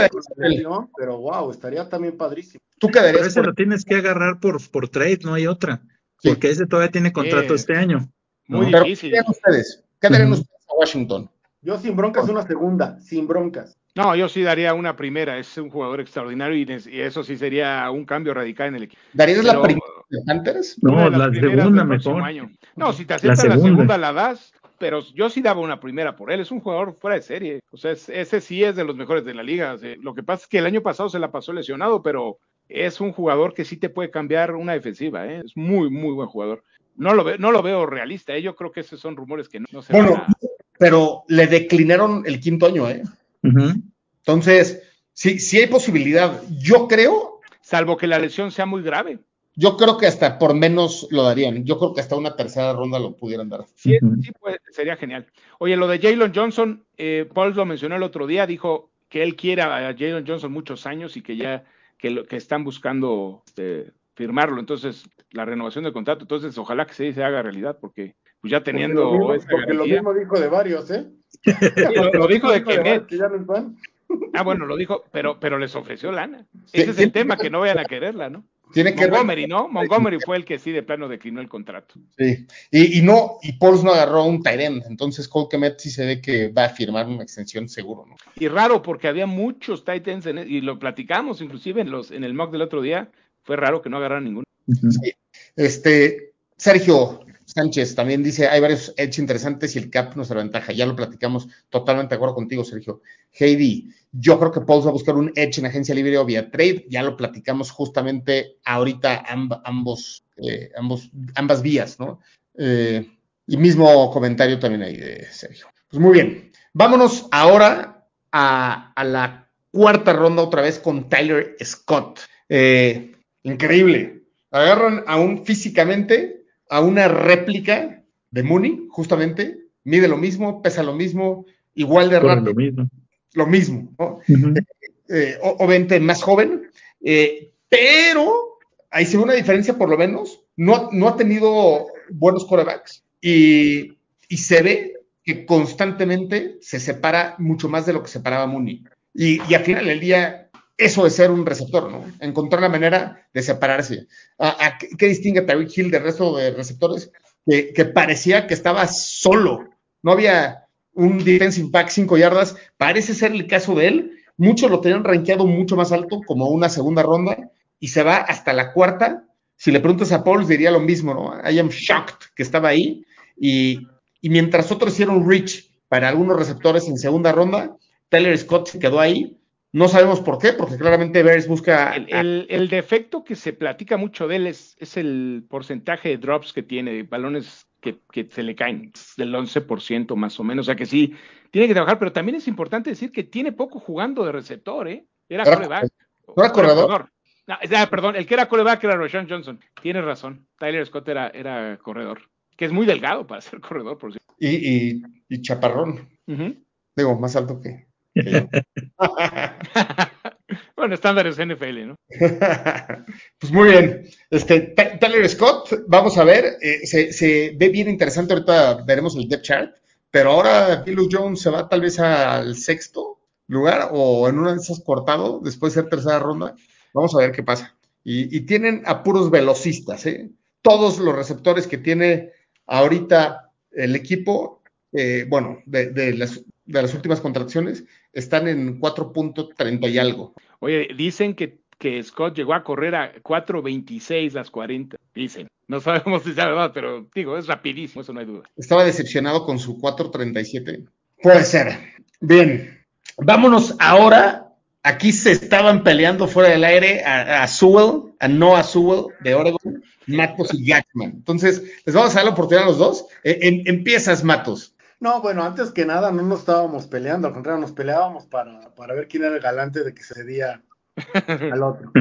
pero wow, estaría también padrísimo. ¿Tú pero ese lo tienes que agarrar por, por trade, no hay otra. Porque ese todavía tiene contrato este año. Muy difícil. ¿Qué ustedes? ¿Qué darían ustedes a Washington? Yo sin broncas una segunda, sin broncas. No, yo sí daría una primera. Es un jugador extraordinario y, eso sí sería un cambio radical en el equipo. ¿Darías la primera de Panthers? No, la segunda mejor. No, si te aceptas la segunda. la das, pero yo sí daba una primera por él. Es un jugador fuera de serie. O sea, ese sí es de los mejores de la liga. lo que pasa es que el año pasado se la pasó lesionado, pero es un jugador que sí te puede cambiar una defensiva. ¿eh? Es muy, muy buen jugador. No lo, no lo veo realista. ¿eh? Yo creo que esos son rumores que no, se Bueno, van a... pero le declinaron el quinto año, ¿eh? Entonces, sí, sí hay posibilidad. Yo creo. Salvo que la lesión sea muy grave. Yo creo que hasta por menos lo darían. Yo creo que hasta una tercera ronda lo pudieran dar. Sí, sí sería genial. Oye, lo de Jalen Johnson, eh, Paul lo mencionó el otro día, dijo que él quiere a Jalen Johnson muchos años y que ya que, lo, que están buscando este, firmarlo. Entonces, la renovación del contrato. Entonces, ojalá que se, se haga realidad, porque pues ya teniendo. Porque lo mismo, dijo de varios, ¿eh? lo, dijo de Kemet. Ah, bueno, lo dijo, pero, pero les ofreció lana. Ese es el tema, que no vayan a quererla, ¿no? Tiene que Montgomery, ¿no? Montgomery fue el que sí de plano declinó el contrato. Sí, y, y no, y Pauls no agarró un Tyrend, entonces Cole Kemet sí se ve que va a firmar una extensión seguro, ¿no? Y raro, porque había muchos Titans, en, y lo platicamos inclusive en, los, en el mock del otro día, fue raro que no agarraran ninguno. Sí. Este, Sergio, Sánchez también dice, hay varios hechos interesantes y el cap nuestra ventaja. Ya lo platicamos, totalmente de acuerdo contigo, Sergio. Heidi, yo creo que Paul va a buscar un edge en agencia libre o vía trade. Ya lo platicamos justamente ahorita ambos, eh, ambos, ambas vías, ¿no? Eh, Y mismo comentario también ahí de Sergio. Pues muy bien. Vámonos ahora a, a la cuarta ronda otra vez con Tyler Scott. Eh, increíble. Agarran aún físicamente a una réplica de Mooney, justamente. Mide lo mismo, pesa lo mismo, igual de rápido. Lo mismo. Lo mismo, ¿no? Eh, o- obviamente más joven, eh, pero ahí se ve una diferencia por lo menos. No, no ha tenido buenos corebacks y, y se ve que constantemente se separa mucho más de lo que separaba Mooney. Y, y al final del día, eso de ser un receptor, ¿no? Encontrar la manera de separarse. ¿A, qué, distingue Tyreek Hill del resto de receptores? Que, parecía que estaba solo. No había un defensive back 5 yardas. Parece ser el caso de él. Muchos lo tenían rankeado mucho más alto, como una segunda ronda, y se va hasta la cuarta. Si le preguntas a Paul, diría lo mismo, ¿no? I am shocked que estaba ahí. Y, y mientras otros hicieron reach para algunos receptores en segunda ronda, Tyler Scott se quedó ahí. No sabemos por qué, porque claramente Bears busca. El, el- el defecto que se platica mucho de él es, es el porcentaje de drops que tiene, de balones que, que se le caen, del 11% más o menos. O sea que sí, tiene que trabajar, pero también es importante decir que tiene poco jugando de receptor, ¿eh? Era Era- coreback. ¿no era corredor? No, ah, perdón, el que era coreback era Roshan Johnson. Tienes razón. Tyler Scott era, era corredor, que es muy delgado para ser corredor, por cierto. Y, y- y chaparrón. Digo, más alto que. bueno, estándares NFL, ¿no? pues muy bien. Este, Tyler Scott, vamos a ver, eh, se, se ve bien interesante, ahorita veremos el depth chart, pero ahora Philo Jones se va tal vez al sexto lugar o en una de esas cortado después de ser tercera ronda. Vamos a ver qué pasa. Y, y tienen a puros velocistas, ¿eh? Todos los receptores que tiene ahorita el equipo, eh, bueno, de, de las, de las últimas contracciones, están en 4.30 y algo. Oye, dicen que, que Scott llegó a correr a 4.26 las 40. Dicen. No sabemos si es verdad, pero digo, es rapidísimo, eso no hay duda. Estaba decepcionado con su 4.37. Puede ser. Bien. Vámonos ahora. Aquí se estaban peleando fuera del aire a, a Sewell, a Noah Sewell de Oregon, Matos y Jackman. Entonces, les vamos a dar la oportunidad a los dos. Eh, em- empiezas, Matos. No, bueno, antes que nada no nos estábamos peleando, al contrario, nos peleábamos para, para ver quién era el galante de que se cedía al otro.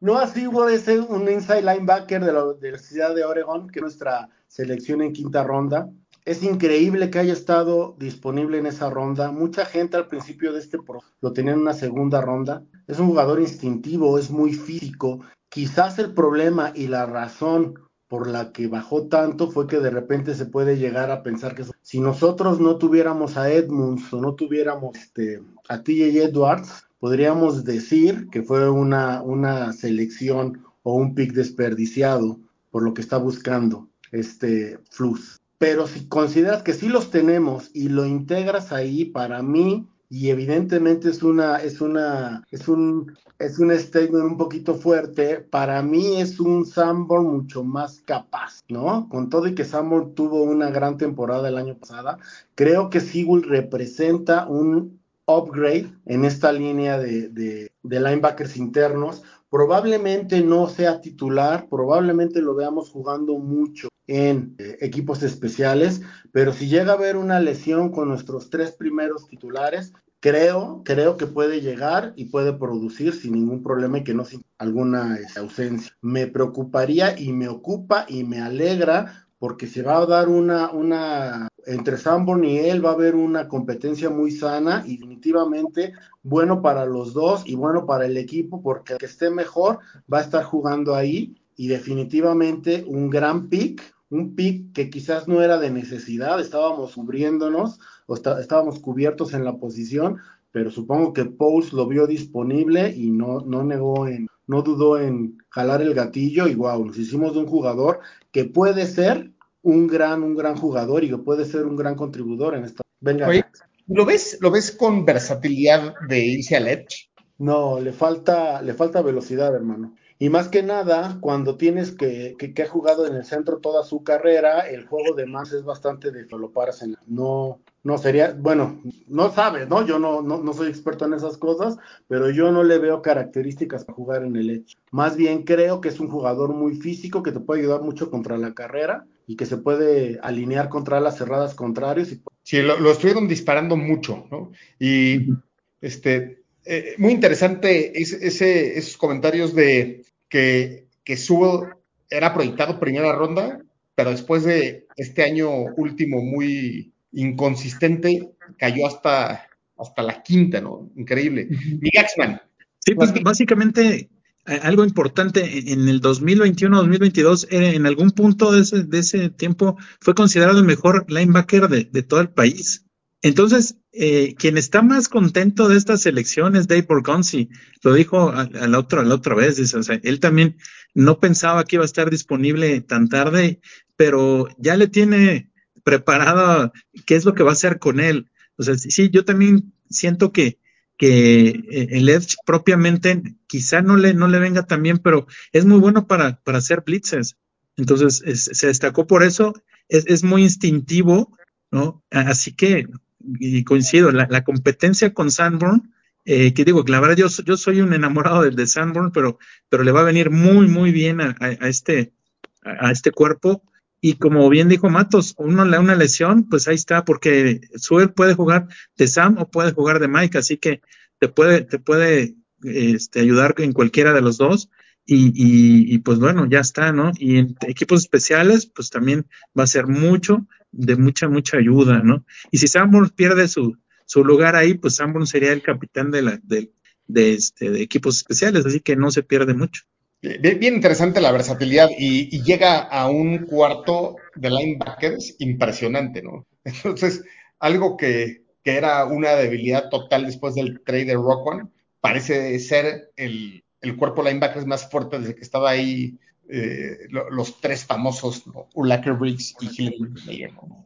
Noah Sewell es un inside linebacker de la Universidad de Oregon, que es nuestra selección en quinta ronda. Es increíble que haya estado disponible en esa ronda. Mucha gente al principio de este pro lo tenía en una segunda ronda. Es un jugador instintivo, es muy físico. Quizás el problema y la razón por la que bajó tanto fue que de repente se puede llegar a pensar que si nosotros no tuviéramos a Edmunds o no tuviéramos este, a TJ Edwards, podríamos decir que fue una, una selección o un pick desperdiciado por lo que está buscando este Flux. Pero si consideras que sí los tenemos y lo integras ahí, para mí, y evidentemente es una, es una, es un, es un statement un poquito fuerte, para mí es un Sanborn mucho más capaz, ¿no? Con todo y que Sanborn tuvo una gran temporada el año pasado, creo que Sigul representa un upgrade en esta línea de, de linebackers internos. Probablemente no sea titular, probablemente lo veamos jugando mucho en eh, equipos especiales, pero si llega a haber una lesión con nuestros tres primeros titulares, creo, creo que puede llegar y puede producir sin ningún problema y que no sin alguna este, ausencia. Me preocuparía y me ocupa y me alegra porque se va a dar una, una, entre Sanborn y él va a haber una competencia muy sana y definitivamente bueno para los dos y bueno para el equipo porque el que esté mejor va a estar jugando ahí y definitivamente un gran pick, un pick que quizás no era de necesidad, estábamos cubriéndonos o está, estábamos cubiertos en la posición, pero supongo que Pauls lo vio disponible y no, no negó en, no dudó en jalar el gatillo y wow, nos hicimos de un jugador que puede ser un gran, un gran jugador y que puede ser un gran contribuidor en esta. Venga. Oye, ¿lo ves, ¿Lo ves con versatilidad de irse al edge? No, le falta, le falta velocidad, hermano. Y más que nada, cuando tienes que, que, que, ha jugado en el centro toda su carrera, el juego de más es bastante de lo paras en la. No, no sería, bueno, no sabes, ¿no? Yo no, no, no soy experto en esas cosas, pero yo no le veo características para jugar en el hecho. Más bien creo que es un jugador muy físico que te puede ayudar mucho contra la carrera y que se puede alinear contra las cerradas contrarios. Y... Sí, lo, estuvieron disparando mucho, ¿no? Y este, eh, muy interesante ese, esos comentarios de que, que era proyectado primera ronda, pero después de este año último muy inconsistente, cayó hasta, hasta la quinta, ¿no? Increíble. Mi Sí, pues básicamente algo importante, en el 2021-2022, en algún punto de ese, de ese, tiempo fue considerado el mejor linebacker de, de todo el país. Entonces, eh, quien está más contento de esta selección es Dave Borgonzi. Lo dijo a, la, otra, a la otra vez. o sea, él también no pensaba que iba a estar disponible tan tarde, pero ya le tiene preparado qué es lo que va a hacer con él. O sea, sí, yo también siento que, que eh, el Edge propiamente quizá no le, no le venga tan bien, pero es muy bueno para, para hacer blitzes. Entonces, se destacó por eso. Es, es muy instintivo, ¿no? Así que y coincido, la, competencia con Sanborn, eh, que digo, la verdad yo, yo soy un enamorado del de Sanborn, pero, pero le va a venir muy, muy bien a, este, a, este cuerpo. Y como bien dijo Matos, uno le da una lesión, pues ahí está, porque Suel puede jugar de Sam o puede jugar de Mike, así que te puede, te puede este, ayudar en cualquiera de los dos. Y, y, pues bueno, ya está, ¿no? Y en equipos especiales, pues también va a ser mucho de mucha, mucha ayuda, ¿no? Y si Sanborn pierde su, su lugar ahí, pues Sanborn sería el capitán de, la, de, de, este, de equipos especiales, así que no se pierde mucho. Bien, interesante la versatilidad y, llega a un cuarto de linebackers impresionante, ¿no? Entonces, algo que, que era una debilidad total después del trade de Rock One, parece ser el, el cuerpo linebackers más fuerte desde que estaba ahí eh, los tres famosos, ¿no? Briggs y Hillen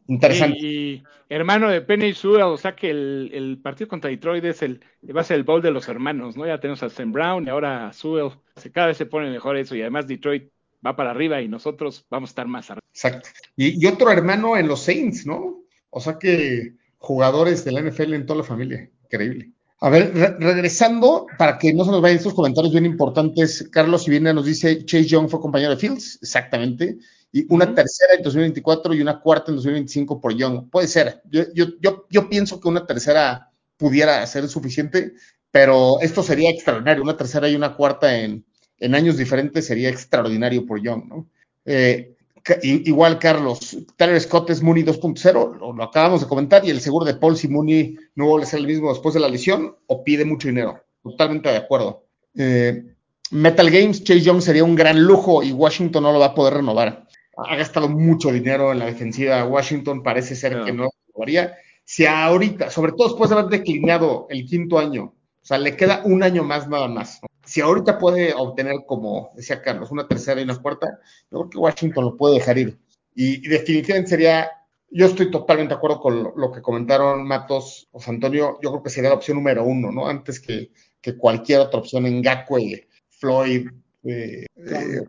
Interesante. Y, hermano de Penny Sewell, o sea que el, partido contra Detroit es el, va a ser el bowl de los hermanos, ¿no? Ya tenemos a Sam Brown y ahora a Sewell. Cada vez se pone mejor eso y además Detroit va para arriba y nosotros vamos a estar más arriba. Exacto. Y, otro hermano en los Saints, ¿no? O sea que jugadores de la NFL en toda la familia. Increíble. A ver, regresando, para que no se nos vayan estos comentarios bien importantes, Carlos Sibina nos dice, Chase Young fue compañero de Fields, exactamente, y una tercera en 2024 y una cuarta en 2025 por Young. Puede ser, yo, yo, yo, yo pienso que una tercera pudiera ser suficiente, pero esto sería extraordinario, una tercera y una cuarta en, en años diferentes sería extraordinario por Young, ¿no? Eh, igual, Carlos, Tyler Scott es Mooney 2.0, lo, acabamos de comentar, y el seguro de Paul si Mooney no vuelve a ser el mismo después de la lesión o pide mucho dinero. Totalmente de acuerdo. Eh, Metal Games, Chase Young sería un gran lujo y Washington no lo va a poder renovar. Ha gastado mucho dinero en la defensiva. Washington parece ser que no lo haría. Si ahorita, sobre todo después de haber declinado el quinto año, o sea, le queda un año más nada más si ahorita puede obtener, como decía Carlos, una tercera y una cuarta, yo creo que Washington lo puede dejar ir. Y, definitivamente sería, yo estoy totalmente de acuerdo con lo, que comentaron Matos o Antonio, yo creo que sería la opción número uno, ¿no? Antes que, cualquier otra opción en Gakwe, Floyd. Eh, eh,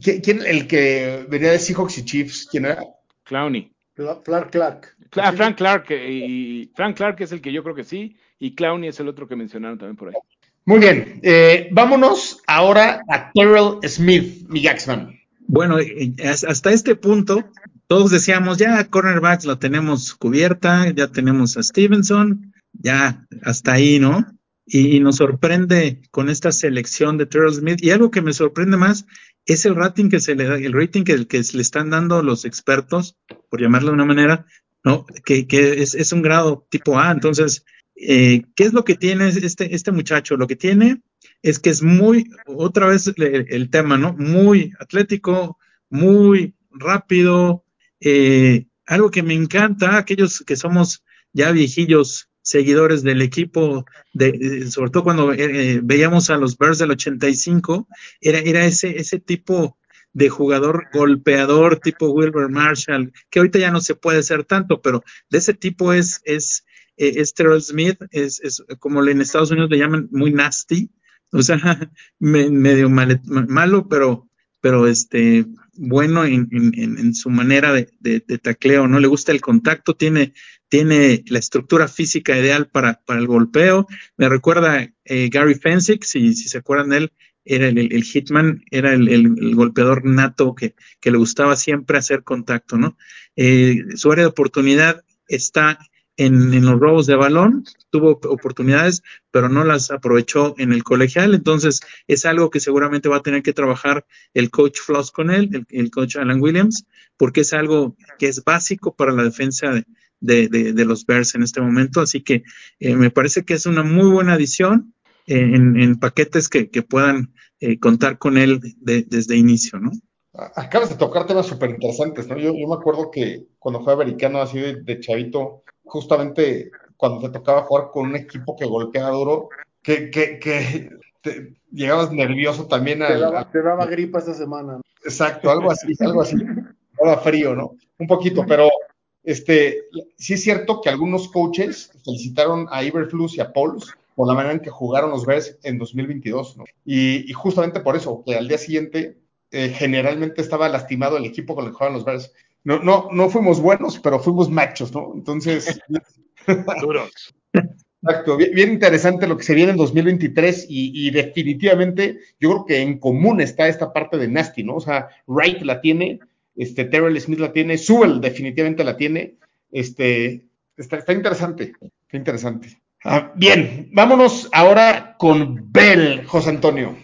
¿quién, el que venía de Seahawks y Chiefs? ¿Quién era? Clowney. Clark Clark. Frank Clark, y Frank Clark es el que yo creo que sí, y Clowney es el otro que mencionaron también por ahí. Muy bien, eh, vámonos ahora a Terrell Smith, mi Jackson. Bueno, eh, hasta este punto, todos decíamos, ya cornerbacks lo tenemos cubierta, ya tenemos a Stevenson, ya hasta ahí, ¿no? Y, nos sorprende con esta selección de Terrell Smith. Y algo que me sorprende más es el rating que se le da, el rating que, que le están dando los expertos, por llamarlo de una manera, ¿no? Que, es, un grado tipo A. Entonces, eh, ¿Qué es lo que tiene este, este muchacho? Lo que tiene es que es muy, otra vez el, tema, ¿no? Muy atlético, muy rápido, eh, algo que me encanta, aquellos que somos ya viejillos seguidores del equipo, de, sobre todo cuando eh, veíamos a los Bears del 85, era, era ese, ese tipo de jugador golpeador tipo Wilbur Marshall, que ahorita ya no se puede ser tanto, pero de ese tipo es, es eh, Smith, es, es, como en Estados Unidos le llaman muy nasty, o sea, medio malo, pero, pero este, bueno en, en, su manera de, de, tacleo, ¿no? Le gusta el contacto, tiene, tiene la estructura física ideal para, para el golpeo. Me recuerda eh, Gary Fensick, si, si se acuerdan de él, era el, hitman, era el, golpeador nato que, que, le gustaba siempre hacer contacto, ¿no? Eh, su área de oportunidad está en, los robos de balón, tuvo oportunidades, pero no las aprovechó en el colegial, entonces es algo que seguramente va a tener que trabajar el coach Floss con él, el, coach Alan Williams, porque es algo que es básico para la defensa de, los Bears en este momento, así que eh, me parece que es una muy buena adición eh, en, paquetes que, puedan eh, contar con él desde inicio, ¿no? Acabas de tocar temas súper interesantes, ¿no? Yo, me acuerdo que cuando fue americano así de, chavito, justamente cuando te tocaba jugar con un equipo que golpea duro, que, que, llegabas nervioso también a... Te daba, gripa esta semana. Exacto, algo así, algo así. Daba frío, ¿no? Un poquito, pero este, sí es cierto que algunos coaches felicitaron a Iberflus y a Pauls por la manera en que jugaron los Bears en 2022, ¿no? Y, y justamente por eso, que al día siguiente eh, generalmente estaba lastimado el equipo con el que jugaban los Bears. No, no, no fuimos buenos, pero fuimos machos, ¿no? Entonces. Duros. Exacto, bien, interesante lo que se viene en 2023 y, definitivamente yo creo que en común está esta parte de Nasty, ¿no? O sea, Wright la tiene, este, Terrell Smith la tiene, Sewell definitivamente la tiene, este, está, está interesante, está interesante. Ah, bien, vámonos ahora con Bell, José Antonio.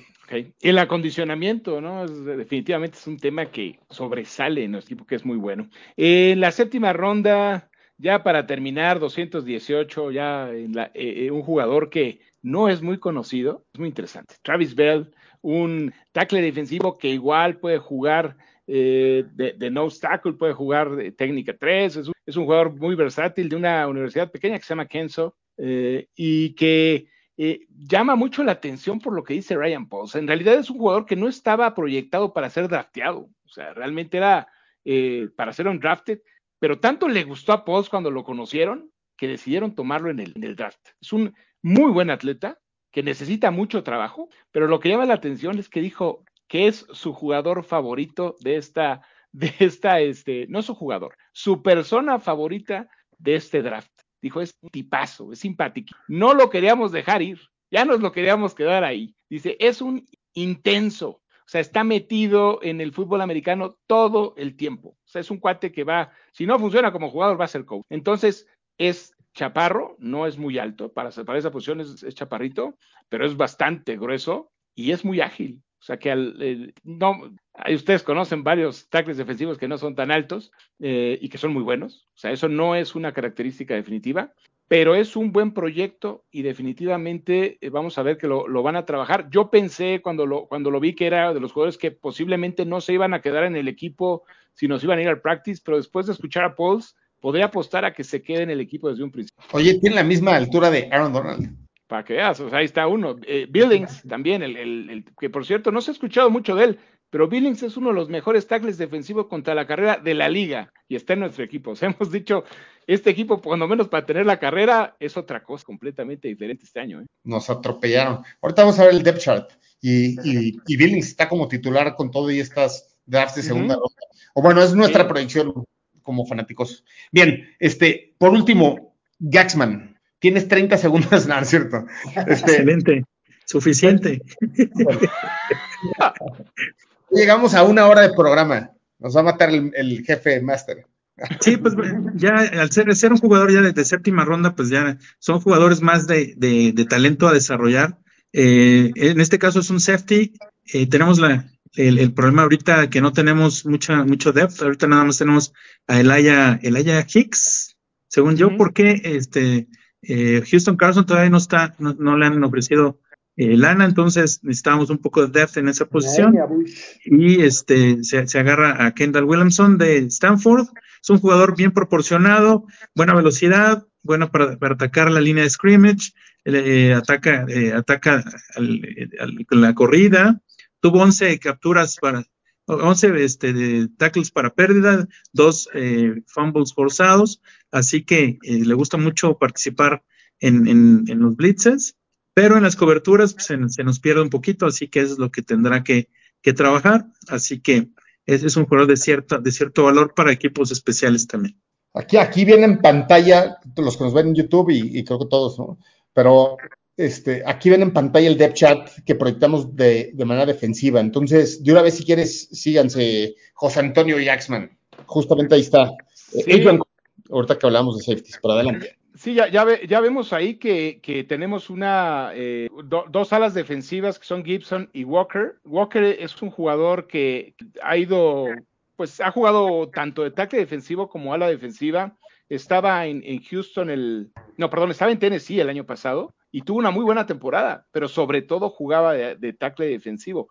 El acondicionamiento, ¿no? definitivamente es un tema que sobresale en nuestro equipo, que es muy bueno. En la séptima ronda, ya para terminar, 218, ya en la, eh, eh, un jugador que no es muy conocido, es muy interesante. Travis Bell, un tackle defensivo que igual puede jugar eh, de, no tackle, puede jugar de técnica 3, es un, es un, jugador muy versátil de una universidad pequeña que se llama Kenzo y que eh, llama mucho la atención por lo que dice Ryan Pauls. En realidad es un jugador que no estaba proyectado para ser drafteado, o sea, realmente era eh, para ser un drafted, pero tanto le gustó a Pauls cuando lo conocieron que decidieron tomarlo en el, en el draft. Es un muy buen atleta que necesita mucho trabajo, pero lo que llama la atención es que dijo que es su jugador favorito de esta, de esta, este, no su jugador, su persona favorita de este draft. Dijo, es tipazo, es simpático. No lo queríamos dejar ir, ya nos lo queríamos quedar ahí. Dice, es un intenso, o sea, está metido en el fútbol americano todo el tiempo. O sea, es un cuate que va, si no funciona como jugador, va a ser coach. Entonces, es chaparro, no es muy alto, para, para esa posición es chaparrito, pero es bastante grueso y es muy ágil. O sea que al, no, ustedes conocen varios tackles defensivos que no son tan altos eh, y que son muy buenos. O sea, eso no es una característica definitiva, pero es un buen proyecto y definitivamente eh, vamos a ver que lo, van a trabajar. Yo pensé cuando lo, cuando lo vi que era de los jugadores que posiblemente no se iban a quedar en el equipo, sino se iban a ir al practice, pero después de escuchar a Pauls, podría apostar a que se quede en el equipo desde un principio. Oye, tiene la misma altura de Aaron Donald para que veas, o sea, ahí está uno. Eh, Billings también, el, que por cierto no se ha escuchado mucho de él, pero Billings es uno de los mejores tackles defensivos contra la carrera de la liga y está en nuestro equipo. O sea, hemos dicho, este equipo, cuando menos para tener la carrera, es otra cosa completamente diferente este año. ¿eh? Nos atropellaron. Ahorita vamos a ver el depth chart y, y, Billings está como titular con todo y estas drafts de segunda ronda. O bueno, es nuestra proyección como fanáticos. Bien, este, por último, Gaxman. Tienes 30 segundos, no, es cierto. Este, Excelente, suficiente. Llegamos a una hora de programa. Nos va a matar el, jefe máster. Sí, pues ya al ser, ser un jugador ya de, séptima ronda, pues ya son jugadores más de, de, talento a desarrollar. Eh, en este caso es un safety. Eh, tenemos la, el, problema ahorita que no tenemos mucha, mucho depth. Ahorita nada más tenemos a Elaya, Elaya Hicks, según yo, porque este, eh, Houston Carson todavía no está, no, le han ofrecido eh, lana, entonces necesitamos un poco de depth en esa posición. Y este se, agarra a Kendall Williamson de Stanford. Es un jugador bien proporcionado, buena velocidad, bueno para, atacar la línea de scrimmage, eh, ataca, ataca la corrida. Tuvo 11 capturas para 11 este, de tackles para pérdida, dos fumbles forzados así que eh, le gusta mucho participar en, los blitzes, pero en las coberturas pues, se, nos pierde un poquito, así que es lo que tendrá que, trabajar, así que es, es un jugador de, cierta, de cierto valor para equipos especiales también. Aquí, aquí viene en pantalla, los que nos ven en YouTube y, creo que todos, ¿no? Pero este, aquí ven en pantalla el depth chart que proyectamos de, de manera defensiva. Entonces, de una vez, si quieres, síganse José Antonio Yaxman. Justamente ahí está. Sí. Eh, Adrian, ahorita que hablamos de safeties, por adelante. Sí, ya, ya, ve- ya vemos ahí que, que tenemos una eh, do- dos alas defensivas que son Gibson y Walker. Walker es un jugador que ha ido, pues ha jugado tanto de tackle defensivo como ala defensiva. Estaba en, en Houston el, no, perdón, estaba en Tennessee el año pasado y tuvo una muy buena temporada, pero sobre todo jugaba de, de tackle defensivo.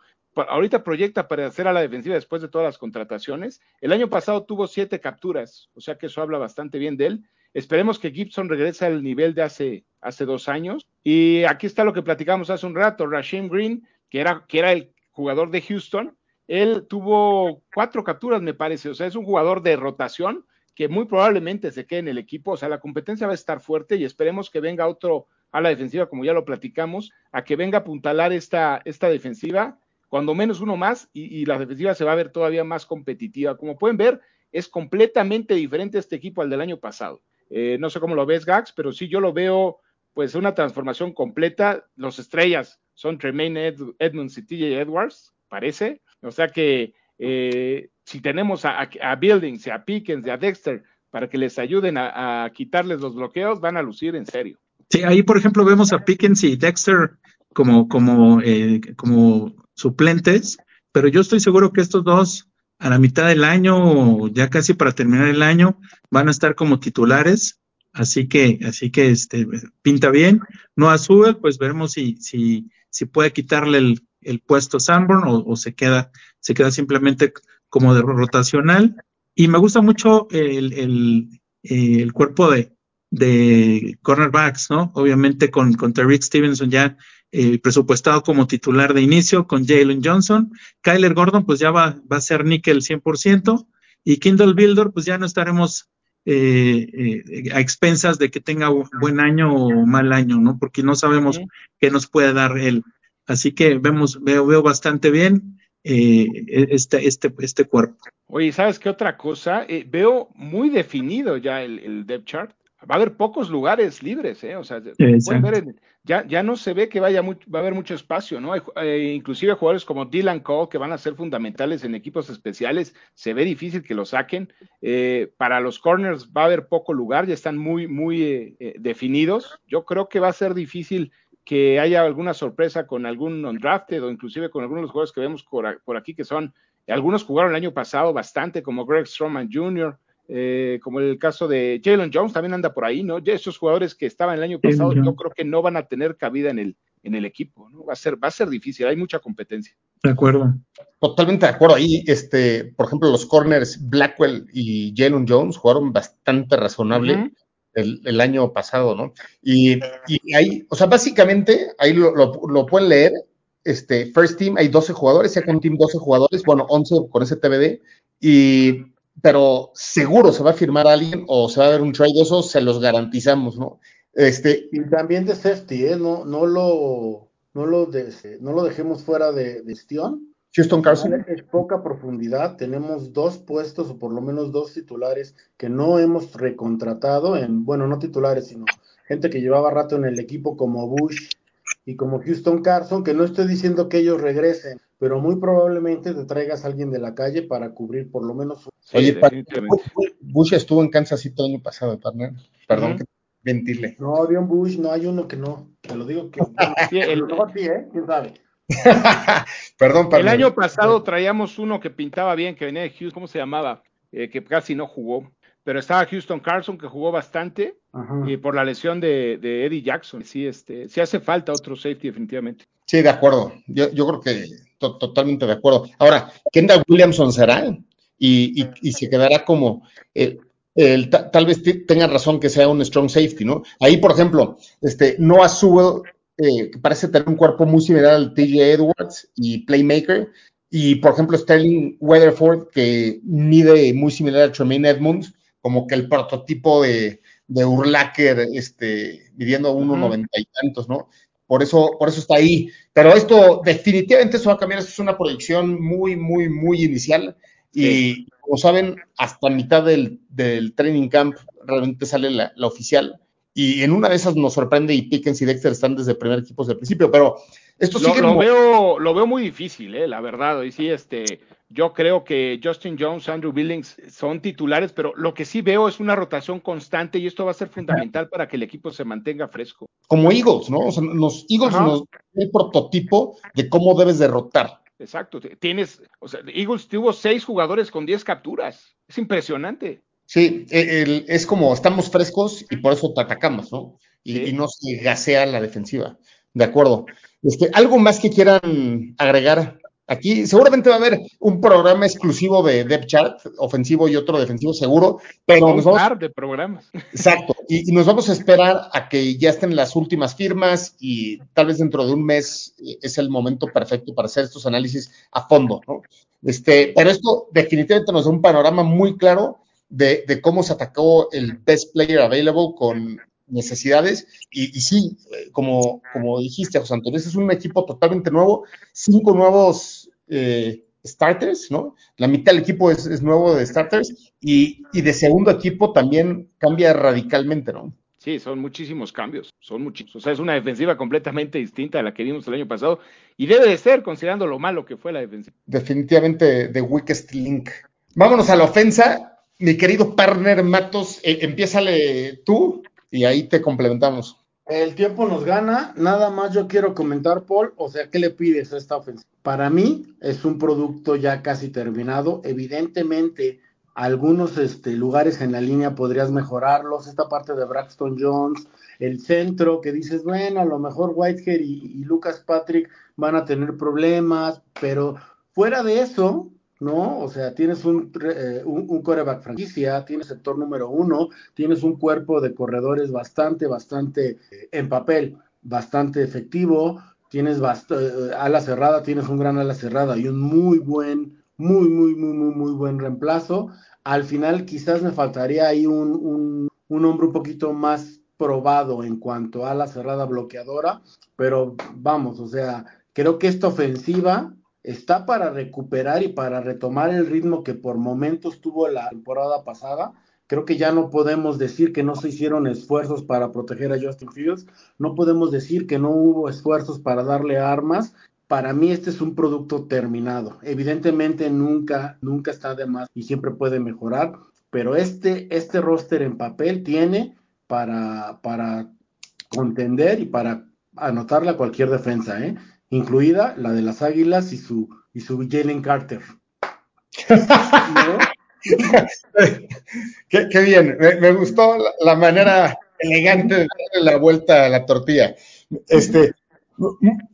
Ahorita proyecta para hacer a la defensiva después de todas las contrataciones. El año pasado tuvo siete capturas, o sea que eso habla bastante bien de él. Esperemos que Gibson regrese al nivel de hace, hace dos años. Y aquí está lo que platicamos hace un rato. Rashim Green, que era, que era el jugador de Houston, él tuvo cuatro capturas, me parece. O sea, es un jugador de rotación que muy probablemente se quede en el equipo. O sea, la competencia va a estar fuerte y esperemos que venga otro a la defensiva, como ya lo platicamos, a que venga a apuntalar esta, esta defensiva, cuando menos uno más, y, y la defensiva se va a ver todavía más competitiva. Como pueden ver, es completamente diferente este equipo al del año pasado. Eh, no sé cómo lo ves, Gax, pero sí yo lo veo, pues, una transformación completa. Los estrellas son Tremaine Ed Edmonds y TJ Edwards, parece. O sea que eh, si tenemos a, a, a, Buildings, a Pickens y a Dexter para que les ayuden a, quitarles los bloqueos, van a lucir en serio. Sí, ahí por ejemplo vemos a Pickens y Dexter como, como, eh, como suplentes, pero yo estoy seguro que estos dos a la mitad del año, ya casi para terminar el año, van a estar como titulares. Así que, así que este pinta bien. No Sewell, pues veremos si, si, si puede quitarle el, el puesto a Sanborn o, o, se queda, se queda simplemente como de rotacional. Y me gusta mucho el, el, el cuerpo de, de cornerbacks, ¿no? Obviamente con, con Tariq Stevenson ya eh, presupuestado como titular de inicio, con Jalen Johnson. Kyler Gordon, pues ya va, va a ser níquel 100%. Y Kindle Builder, pues ya no estaremos eh, eh, a expensas de que tenga buen año o mal año, ¿no? Porque no sabemos sí. qué nos puede dar él. Así que vemos, veo, veo bastante bien eh, este, este, este cuerpo. Oye, ¿sabes qué otra cosa? Eh, veo muy definido ya el, el depth chart. Va a haber pocos lugares libres, ¿eh? O sea, ver en, ya, ya no se ve que vaya va a haber mucho espacio, ¿no? Hay, eh, inclusive jugadores como Dylan Cole que van a ser fundamentales en equipos especiales, se ve difícil que lo saquen. Eh, para los corners va a haber poco lugar, ya están muy, muy eh, definidos. Yo creo que va a ser difícil que haya alguna sorpresa con algún undrafted o inclusive con algunos de los jugadores que vemos por, por aquí que son, algunos jugaron el año pasado bastante, como Greg Stroman Jr., eh, como el caso de Jalen Jones, también anda por ahí, ¿no? Ya esos jugadores que estaban el año pasado, yo creo que no van a tener cabida en el, en el equipo, ¿no? Va a ser, va a ser difícil, hay mucha competencia. De acuerdo. Totalmente de acuerdo. Ahí, este, por ejemplo, los corners Blackwell y Jalen Jones jugaron bastante razonable. Uh -huh. El, el, año pasado, ¿no? Y, y, ahí, o sea, básicamente, ahí lo, lo, lo, pueden leer, este, First Team, hay 12 jugadores, Second Team 12 jugadores, bueno, 11 con ese TBD, y, pero seguro se va a firmar a alguien o se va a ver un trade de esos, se los garantizamos, ¿no? Este, y también de safety, ¿eh? No, no lo, no lo, de, no lo dejemos fuera de, de gestión. Houston Carson. Es poca profundidad, tenemos dos puestos o por lo menos dos titulares que no hemos recontratado en, bueno, no titulares, sino gente que llevaba rato en el equipo como Bush y como Houston Carson, que no estoy diciendo que ellos regresen, pero muy probablemente te traigas a alguien de la calle para cubrir por lo menos. Sí, Oye, Bush, estuvo en Kansas City el año pasado, partner. Perdón uh -huh. que ventile. No, Dion Bush, no hay uno que no. Te lo digo que. sí, el... mejor sí, ¿eh? ¿Quién sabe? perdón, perdón. El año pasado traíamos uno que pintaba bien, que venía de Houston, ¿cómo se llamaba? Eh, que casi no jugó. Pero estaba Houston Carson, que jugó bastante, Ajá. y por la lesión de, de, Eddie Jackson. Sí, este, sí hace falta otro safety, definitivamente. Sí, de acuerdo. Yo, yo creo que to totalmente de acuerdo. Ahora, Kendall Williamson será, y, y, y se quedará como. El, el, tal vez tengan razón que sea un strong safety, ¿no? Ahí, por ejemplo, este, Noah Sewell eh, que parece tener un cuerpo muy similar al TJ Edwards y Playmaker. Y, por ejemplo, Sterling Weatherford, que mide muy similar a Tremaine Edmonds, como que el prototipo de, de Urlacher, este, midiendo 1,90 uh -huh. y tantos, ¿no? Por eso, por eso está ahí. Pero esto, definitivamente, eso va a cambiar. Esto es una proyección muy, muy, muy inicial. Y, sí. como saben, hasta mitad del, del training camp realmente sale la, la oficial y en una de esas nos sorprende y Pickens y Dexter están desde primer equipo desde el principio, pero esto Lo, sigue lo como- veo, lo veo muy difícil, eh, la verdad. Y sí, este, yo creo que Justin Jones, Andrew Billings son titulares, pero lo que sí veo es una rotación constante y esto va a ser fundamental para que el equipo se mantenga fresco. como Eagles, ¿no? O sea, los Eagles Ajá. nos el prototipo de cómo debes derrotar. Exacto. Tienes, o sea, Eagles tuvo seis jugadores con 10 capturas. Es impresionante. Sí, e- el- es como estamos frescos y por eso te atacamos, ¿no? Y, Sí. y no se gasea la defensiva. De acuerdo. Este, ¿Algo más que quieran agregar aquí? Seguramente va a haber un programa exclusivo de Depth Chart, ofensivo y otro defensivo, seguro, pero Un nos vamos, par de programas. exacto, y, y nos vamos a esperar a que ya estén las últimas firmas y tal vez dentro de un mes eh, es el momento perfecto para hacer estos análisis a fondo, ¿no? Este, pero esto definitivamente nos da un panorama muy claro de, de cómo se atacó el best player available con necesidades. Y, y sí, eh, como, como dijiste, José Antonio, este es un equipo totalmente nuevo, cinco nuevos eh, starters, ¿no? La mitad del equipo es, es nuevo de starters y, y de segundo equipo también cambia radicalmente, ¿no? Sí, son muchísimos cambios, son muchísimos. O sea, es una defensiva completamente distinta a la que vimos el año pasado y debe de ser, considerando lo malo que fue la defensiva. Definitivamente the weakest link. Vámonos a la ofensa. Mi querido partner Matos, eh, empiézale tú y ahí te complementamos. El tiempo nos gana, nada más yo quiero comentar, Paul, o sea, ¿qué le pides a esta ofensiva? Para mí es un producto ya casi terminado, evidentemente algunos este, lugares en la línea podrías mejorarlos, esta parte de Braxton Jones, el centro que dices, bueno, a lo mejor Whitehead y, y Lucas Patrick van a tener problemas, pero fuera de eso, ¿no? O sea, tienes un, eh, un, coreback franquicia, tienes sector número uno, tienes un cuerpo de corredores bastante, bastante eh, en papel, bastante efectivo, tienes bast eh, ala cerrada, tienes un gran ala cerrada y un muy buen, muy, muy, muy, muy, muy buen reemplazo. Al final quizás me faltaría ahí un, un, un hombre un poquito más probado en cuanto a la cerrada bloqueadora, pero vamos, o sea, creo que esta ofensiva está para recuperar y para retomar el ritmo que por momentos tuvo la temporada pasada. Creo que ya no podemos decir que no se hicieron esfuerzos para proteger a Justin Fields, no podemos decir que no hubo esfuerzos para darle armas. Para mí este es un producto terminado. Evidentemente nunca, nunca está de más y siempre puede mejorar, pero este, este roster en papel tiene para, para contender y para anotarle a cualquier defensa, ¿eh? Incluida la de las Águilas y su, y su Jalen Carter. ¿No? qué, bien, me, gustó la, la, manera elegante de darle la vuelta a la tortilla. Este,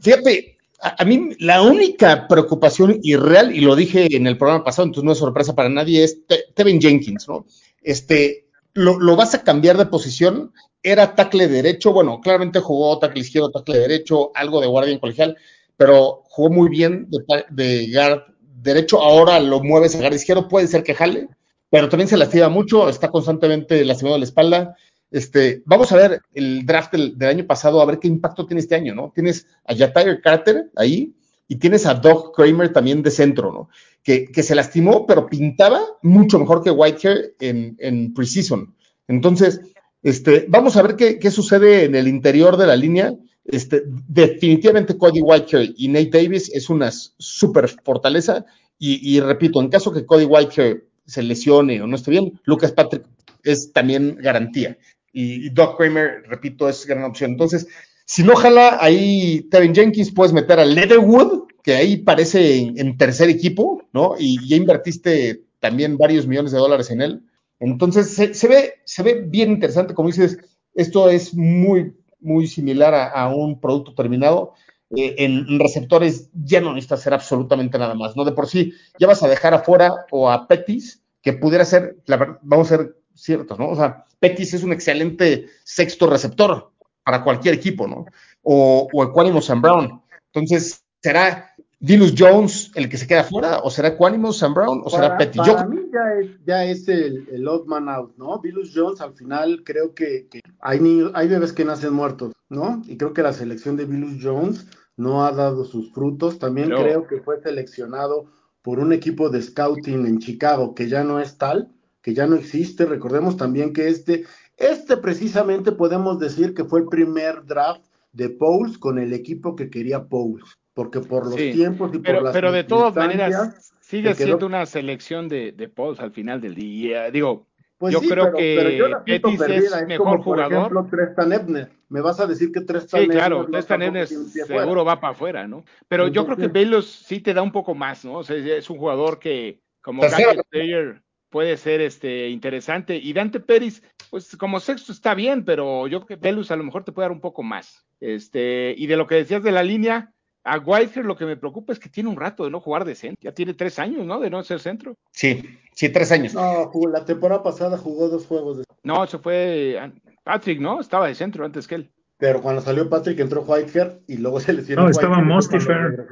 fíjate, a, a, mí la única preocupación irreal, y lo dije en el programa pasado, entonces no es sorpresa para nadie, es Te Tevin Jenkins, ¿no? Este, lo, lo vas a cambiar de posición, era tackle derecho, bueno, claramente jugó tackle izquierdo, tackle derecho, algo de guardia en colegial, pero jugó muy bien de, de guard derecho, ahora lo mueves a guard izquierdo, puede ser que jale, pero también se lastima mucho, está constantemente lastimado la espalda. Este, vamos a ver el draft del, año pasado, a ver qué impacto tiene este año, ¿no? Tienes a Jatair Carter ahí y tienes a Doug Kramer también de centro, ¿no? Que, que se lastimó, pero pintaba mucho mejor que Whitehair en, en preseason. Entonces, este, vamos a ver qué, qué, sucede en el interior de la línea. Este, definitivamente Cody Whitehair y Nate Davis es una super fortaleza. Y, y, repito, en caso que Cody Whitehair se lesione o no esté bien, Lucas Patrick es también garantía. Y, y Doug Kramer, repito, es gran opción. Entonces, si no jala ahí Tevin Jenkins, puedes meter a Leatherwood, que ahí parece en, tercer equipo, ¿no? Y ya invertiste también varios millones de dólares en él. Entonces, se, ve, se ve bien interesante, como dices, esto es muy, muy similar a, un producto terminado. Eh, en receptores ya no necesitas hacer absolutamente nada más, ¿no? De por sí, ya vas a dejar afuera o a Petis, que pudiera ser, la vamos a ser ciertos, ¿no? O sea, Petis es un excelente sexto receptor para cualquier equipo, ¿no? O, o Equanimous Sam Brown. Entonces, ¿será Dilus Jones el que se queda fuera? ¿O será Equanimous Sam Brown? ¿O será Petty? Para Yo... mí ya es, ya es el, el odd man out, ¿no? Dilus Jones al final creo que, que hay, niños, hay bebés que nacen muertos, ¿no? Y creo que la selección de Dilus Jones no ha dado sus frutos. También Pero... creo que fue seleccionado por un equipo de scouting en Chicago que ya no es tal, que ya no existe. Recordemos también que este, Este precisamente podemos decir que fue el primer draft de Pauls con el equipo que quería Pauls, porque por los Sí, tiempos y Pero, por las pero de todas maneras, sigue quedó- siendo una selección de, de Pauls al final del día. Digo, Pues yo sí, creo pero, que pero yo la Pettis es perdida. mejor como, jugador. Por ejemplo, Trestan Ebner. Me vas a decir que Trestan Sí, Ebner claro, tiene un pie fuera. seguro va para afuera, ¿no? Pero yo creo que Entonces- Velos sí te da un poco más, ¿no? O sea, es un jugador que como player puede ser este interesante. Y Dante Pérez, pues como sexto está bien, pero yo creo que Velus a lo mejor te puede dar un poco más. Este, y de lo que decías de la línea, a Whitehair lo que me preocupa es que tiene un rato de no jugar de centro. Ya tiene tres años, ¿no? De no ser centro. Sí, sí, tres años. No, jugó- la temporada pasada jugó dos juegos. de- No, eso fue Patrick, ¿no? Estaba de centro antes que él. Pero cuando salió Patrick entró Whitehair y luego se lesionó. No, estaba Mustifer.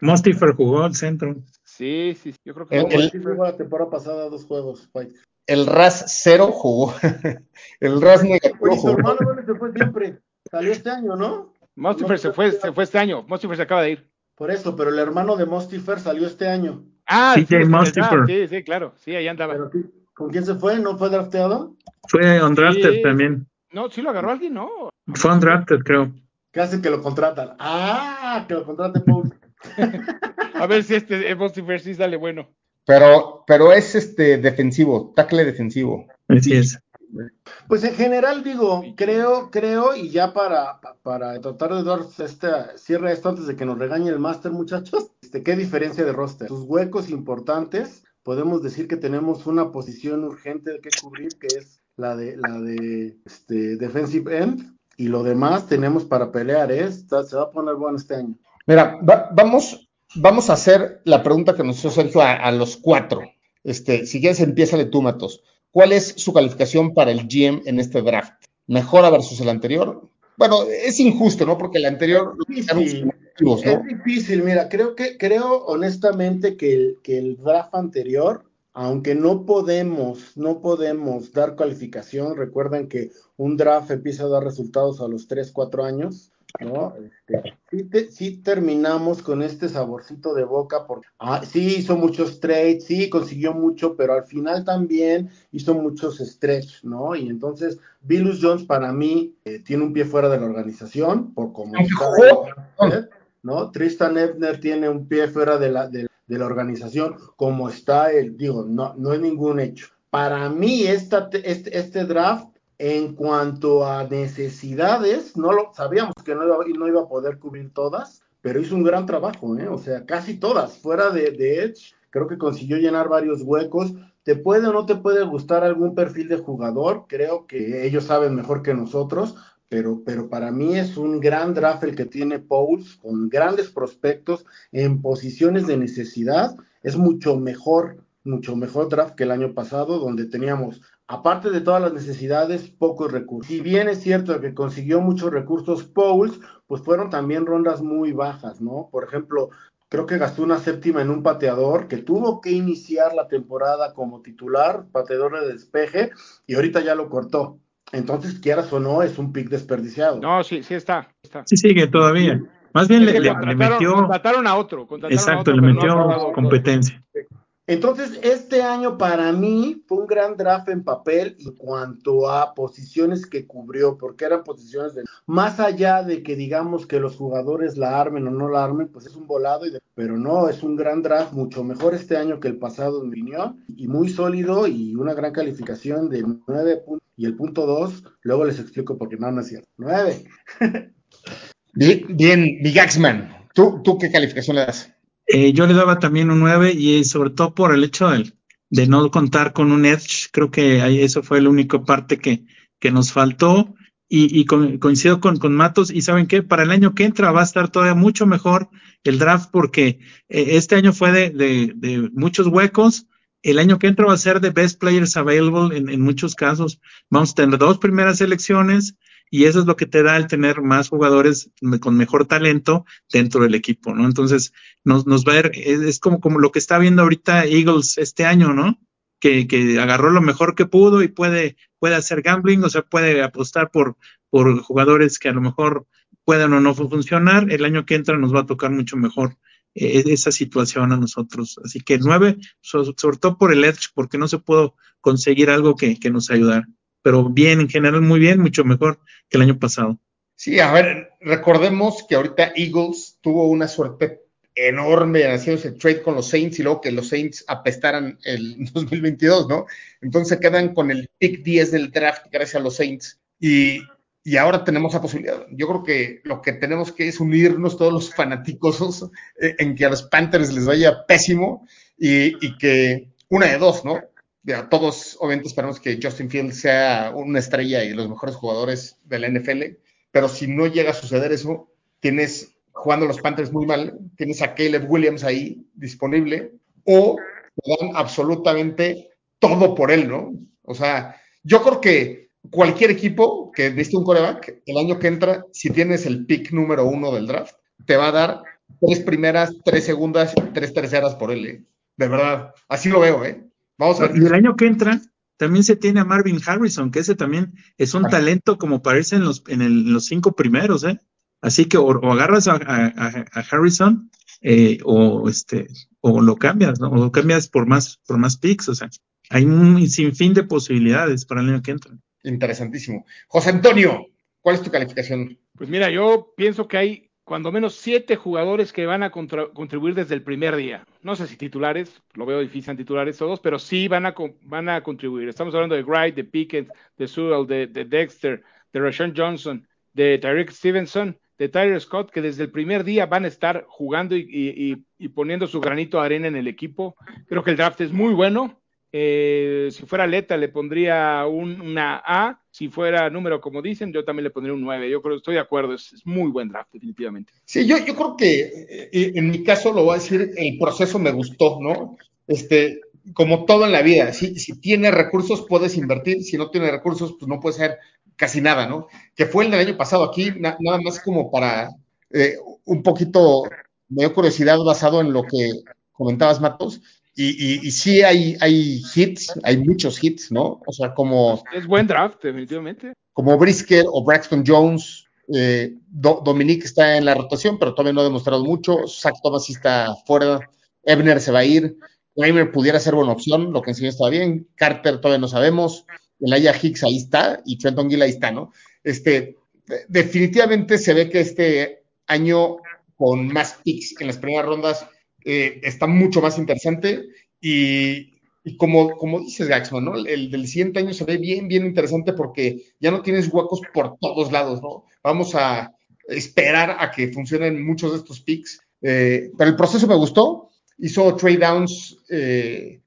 Mostifer jugó al centro. Sí, sí, sí, yo creo que El- el- Sí jugó la temporada pasada dos juegos, Whitehair. El RAS cero jugó. El RAS negativo Oye, su jugó. hermano ¿dónde se fue siempre? Salió este año, ¿no? Mostifer se fue, se fue este año. Mostifer se acaba de ir. Por eso, pero el hermano de Mustifer salió este año. Ah, sí, Mostifer. draft, sí, sí, claro. Sí, ahí andaba. Pero sí, ¿Con quién se fue? ¿No fue drafteado? Fue undrafted Sí. también. No, sí lo agarró alguien, ¿no? Fue undrafted, creo. ¿Qué hacen que lo contratan? Ah, que lo contrate Paul. A ver si este Mostifer sí sale bueno. Pero, pero es este defensivo, tackle defensivo. Así es. Pues en general digo, creo, creo, y ya para, para tratar de dar este cierre a esto antes de que nos regañe el máster, muchachos, este, ¿qué diferencia de roster? Sus huecos importantes, podemos decir que tenemos una posición urgente que cubrir, que es la de la de este, defensive end, y lo demás tenemos para pelear, ¿eh? Está- se va a poner bueno este año. Mira, va- vamos, vamos a hacer la pregunta que nos hizo Sergio a, a los cuatro. Este, si quieres, empieza tú, Matos. ¿Cuál es su calificación para el GM en este draft? ¿Mejora versus el anterior? Bueno, es injusto, ¿no? Porque el anterior sus motivos, Es difícil, mira, creo que, creo honestamente que el, que el draft anterior, aunque no podemos, no podemos dar calificación, recuerden que un draft empieza a dar resultados a los 3, 4 años, ¿no? Este, sí, te- sí terminamos con este saborcito de boca, porque ah, sí hizo muchos trades, sí consiguió mucho, pero al final también hizo muchos stretch, ¿no? Y entonces, Billus Jones para mí eh, tiene un pie fuera de la organización, por como está, ¿no? Tristan Ebner tiene un pie fuera de la, de, de la organización, como está el, digo, no, no es ningún hecho. Para mí, esta, este, este draft, en cuanto a necesidades, no lo sabíamos que no iba, a poder cubrir todas, pero hizo un gran trabajo, ¿eh? O sea, casi todas, fuera de, de Edge, creo que consiguió llenar varios huecos. ¿Te puede o no te puede gustar algún perfil de jugador? Creo que ellos saben mejor que nosotros, pero, pero para mí es un gran draft el que tiene Pauls, con grandes prospectos en posiciones de necesidad. Es mucho mejor, mucho mejor draft que el año pasado, donde teníamos, aparte de todas las necesidades, pocos recursos. Si bien es cierto que consiguió muchos recursos Pauls, pues fueron también rondas muy bajas, ¿no? Por ejemplo, creo que gastó una séptima en un pateador que tuvo que iniciar la temporada como titular, pateador de despeje, y ahorita ya lo cortó. Entonces, quieras o no, es un pick desperdiciado. No, sí, sí está. está. Sí sigue todavía. Más bien le, le- le metió, contrataron a otro. contrataron a exacto, otro, le no metió jugado. competencia. Entonces, este año para mí fue un gran draft en papel en cuanto a posiciones que cubrió, porque eran posiciones de más allá de que digamos que los jugadores la armen o no la armen, pues es un volado, y de- pero no, es un gran draft, mucho mejor este año que el pasado, en mi y muy sólido y una gran calificación de 9 puntos. Y el punto 2, luego les explico porque no, no es cierto. 9. Bien, bien Big Axman, ¿tú, ¿tú qué calificación le das? Eh, yo le daba también un 9 y sobre todo por el hecho del- de, no contar con un edge, creo que ahí eso fue la única parte que, que nos faltó. Y, y co- coincido con, con Matos y saben qué, para el año que entra va a estar todavía mucho mejor el draft porque eh, este año fue de, de, de muchos huecos, el año que entra va a ser de best players available en, en muchos casos, vamos a tener dos primeras selecciones y eso es lo que te da el tener más jugadores con mejor talento dentro del equipo, ¿no? Entonces, nos, nos va a ver, es, como, como lo que está viendo ahorita Eagles este año, ¿no? Que, que agarró lo mejor que pudo y puede, puede hacer gambling, o sea, puede apostar por, por jugadores que a lo mejor puedan o no funcionar. El año que entra nos va a tocar mucho mejor eh, esa situación a nosotros. Así que nueve, so- sobre todo por el edge, porque no se pudo conseguir algo que, que nos ayudara. Pero bien, en general muy bien, mucho mejor que el año pasado. Sí, a ver, recordemos que ahorita Eagles tuvo una suerte enorme haciendo ese trade con los Saints y luego que los Saints apestaran el 2022, ¿no? Entonces quedan con el pick 10 del draft gracias a los Saints y, y ahora tenemos la posibilidad. Yo creo que lo que tenemos que es unirnos todos los fanáticos eh, en que a los Panthers les vaya pésimo y, y que una de dos, ¿no? Todos obviamente esperamos que Justin Fields sea una estrella y los mejores jugadores de la NFL, pero si no llega a suceder eso, tienes jugando los Panthers muy mal, tienes a Caleb Williams ahí disponible, o te dan absolutamente todo por él, ¿no? O sea, yo creo que cualquier equipo que viste un coreback, el año que entra, si tienes el pick número uno del draft, te va a dar tres primeras, tres segundas, tres terceras por él, ¿eh? De verdad, así lo veo, ¿eh? Vamos a ver. Y el año que entra también se tiene a Marvin Harrison, que ese también es un talento como parece en los, en, el, en los cinco primeros, ¿eh? Así que o, o agarras a, a, a Harrison eh, o este o lo cambias, ¿no? O lo cambias por más por más picks, o sea, hay un sinfín de posibilidades para el año que entra. Interesantísimo. José Antonio, ¿cuál es tu calificación? Pues mira, yo pienso que hay cuando menos siete jugadores que van a contribuir desde el primer día. No sé si titulares, lo veo difícil en titulares todos, pero sí van a, van a contribuir. Estamos hablando de Wright, de Pickett, de Sewell, de, de Dexter, de Rashawn Johnson, de Tyreek Stevenson, de Tyler Scott, que desde el primer día van a estar jugando y, y, y, poniendo su granito de arena en el equipo. Creo que el draft es muy bueno. Eh, si fuera Leta le pondría un, una A, si fuera número como dicen, yo también le pondría un 9. Yo creo, estoy de acuerdo, es, muy buen draft, definitivamente. Sí, yo, creo que eh, en mi caso lo voy a decir, el proceso me gustó, ¿no? Este, como todo en la vida, si, si tiene recursos puedes invertir, si no tiene recursos, pues no puede ser casi nada, ¿no? Que fue el del año pasado aquí, na, nada más como para eh, un poquito, me dio curiosidad basado en lo que comentabas, Matos, y, y, y, sí hay, hay hits, hay muchos hits, ¿no? O sea, como... Es buen draft, definitivamente. Como Brisker o Braxton Jones, eh, Do, Dominique está en la rotación, pero todavía no ha demostrado mucho, Zach Thomas sí está fuera, Ebner se va a ir, Kramer pudiera ser buena opción, lo que enseñó está bien, Carter todavía no sabemos, Elijah Hicks ahí está y Trenton Gill ahí está, ¿no? Este, definitivamente se ve que este año con más picks en las primeras rondas eh, está mucho más interesante y, como, como, dices, Gaxman, ¿no? El, el, del siguiente año se ve bien, bien interesante porque ya no tienes huecos por todos lados, ¿no? Vamos a esperar a que funcionen muchos de estos picks, eh, pero el proceso me gustó, hizo trade downs, eh,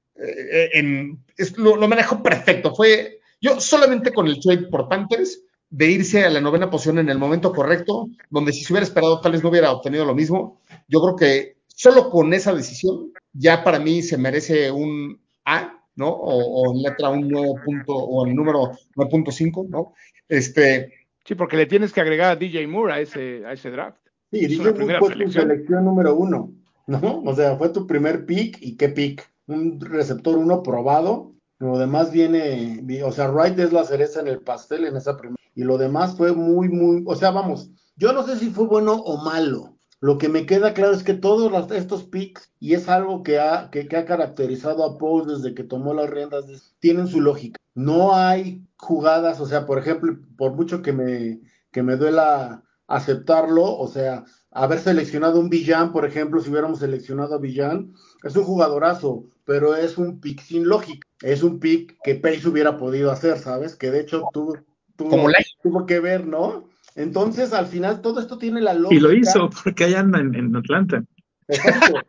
en, lo, lo manejó perfecto, fue yo solamente con el trade por Panthers, de irse a la novena posición en el momento correcto, donde si se hubiera esperado tal vez no hubiera obtenido lo mismo, yo creo que solo con esa decisión ya para mí se merece un A, ¿no? O, o en letra un 9 punto, o el número 9.5, ¿no? Este... Sí, porque le tienes que agregar a DJ Moore a ese, a ese draft. Sí, DJ Moore fue selección. tu selección número uno, ¿no? O sea, fue tu primer pick y qué pick. Un receptor uno probado lo demás viene, o sea, Wright es la cereza en el pastel en esa primera. Y lo demás fue muy, muy, o sea, vamos, yo no sé si fue bueno o malo. Lo que me queda claro es que todos los, estos picks, y es algo que ha, que, que ha caracterizado a Paul desde que tomó las riendas, de, tienen su lógica. No hay jugadas, o sea, por ejemplo, por mucho que me, que me duela aceptarlo, o sea, haber seleccionado un Villan, por ejemplo, si hubiéramos seleccionado a Villan, es un jugadorazo, pero es un pick sin lógica. Es un pick que Pace hubiera podido hacer, ¿sabes? Que de hecho tuvo, tuvo, tuvo que ver, ¿no? Entonces, al final, todo esto tiene la lógica. Y lo hizo, porque allá anda en, en Atlanta. Exacto.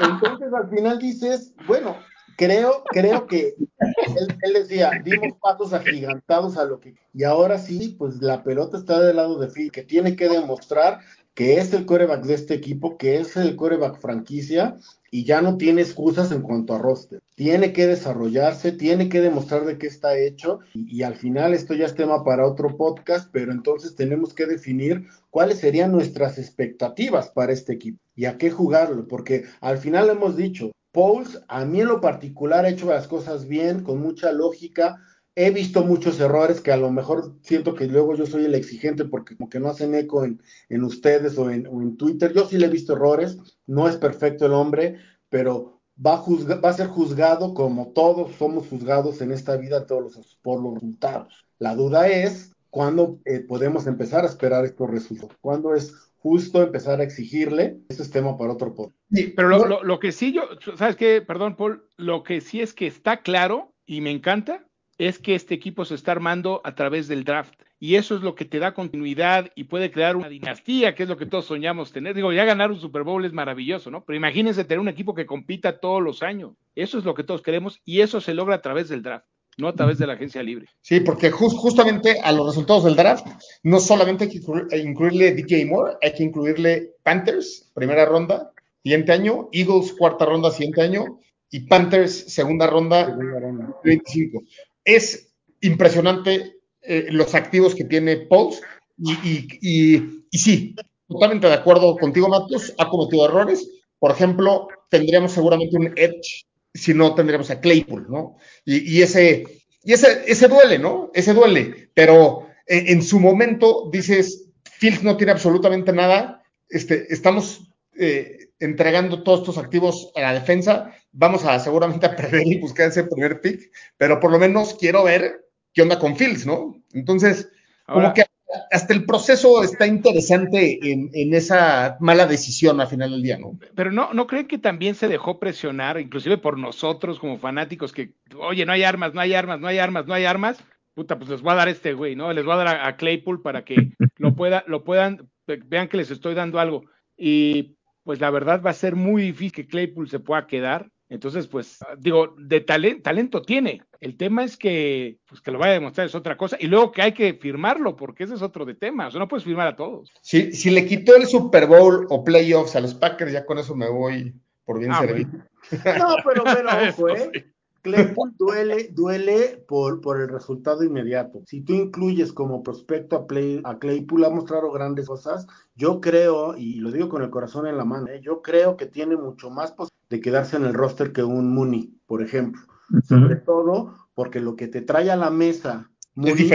Entonces, al final dices, bueno, creo, creo que él, él, decía, dimos pasos agigantados a lo que. Y ahora sí, pues la pelota está del lado de Phil, que tiene que demostrar que es el coreback de este equipo, que es el coreback franquicia y ya no tiene excusas en cuanto a roster. Tiene que desarrollarse, tiene que demostrar de qué está hecho y, al final esto ya es tema para otro podcast, pero entonces tenemos que definir cuáles serían nuestras expectativas para este equipo y a qué jugarlo, porque al final hemos dicho, Pauls a mí en lo particular ha hecho las cosas bien, con mucha lógica, he visto muchos errores que a lo mejor siento que luego yo soy el exigente porque como que no hacen eco en, en ustedes o en, o en, Twitter. Yo sí le he visto errores, no es perfecto el hombre, pero va a, va a ser juzgado como todos somos juzgados en esta vida todos los, por los resultados. La duda es cuándo eh, podemos empezar a esperar estos resultados, cuándo es justo empezar a exigirle, ese es tema para otro podcast. Sí, pero lo, lo, lo, que sí yo, ¿sabes qué? Perdón, Paul, lo que sí es que está claro y me encanta es que este equipo se está armando a través del draft. Y eso es lo que te da continuidad y puede crear una dinastía, que es lo que todos soñamos tener. Digo, ya ganar un Super Bowl es maravilloso, ¿no? Pero imagínense tener un equipo que compita todos los años. Eso es lo que todos queremos y eso se logra a través del draft no a través de la agencia libre. Sí, porque just, justamente a los resultados del draft, no solamente hay que incluir, incluirle DJ Moore, hay que incluirle Panthers, primera ronda, siguiente año, Eagles, cuarta ronda, siguiente año, y Panthers, segunda ronda, segunda ronda. 25. Es impresionante eh, los activos que tiene Pauls, y, sí, totalmente de acuerdo contigo, Matos, ha cometido errores. Por ejemplo, tendríamos seguramente un edge si no tendríamos a Claypool, ¿no? Y, ese, y ese, ese duele, ¿no? Ese duele, pero en, en, su momento dices, Fields no tiene absolutamente nada, este, estamos eh, entregando todos estos activos a la defensa, vamos a seguramente a perder y buscar ese primer pick, pero por lo menos quiero ver qué onda con Fields, ¿no? Entonces, Ahora, como que hasta el proceso está interesante en, en, esa mala decisión al final del día, ¿no? Pero no, ¿no creen que también se dejó presionar, inclusive por nosotros como fanáticos, que, oye, no hay armas, no hay armas, no hay armas, no hay armas? Puta, pues les voy a dar este güey, ¿no? Les voy a dar a, a Claypool para que lo, pueda, lo puedan, vean que les estoy dando algo. Y pues la verdad va a ser muy difícil que Claypool se pueda quedar. Entonces, pues, digo, de talento, talento tiene. El tema es que, pues, que lo vaya a demostrar es otra cosa. Y luego que hay que firmarlo, porque ese es otro de tema. O sea, no puedes firmar a todos. Si, si le quitó el Super Bowl o playoffs a los Packers, ya con eso me voy por bien ah, servido. Bueno. No, pero, pero, ojo, ¿eh? Claypool duele, duele por, por el resultado inmediato. Si tú incluyes como prospecto a, Play, a Claypool, ha mostrado grandes cosas. Yo creo, y lo digo con el corazón en la mano, ¿eh? yo creo que tiene mucho más posibilidad de quedarse en el roster que un Mooney, por ejemplo. Uh -huh. Sobre todo porque lo que te trae a la mesa Mooney.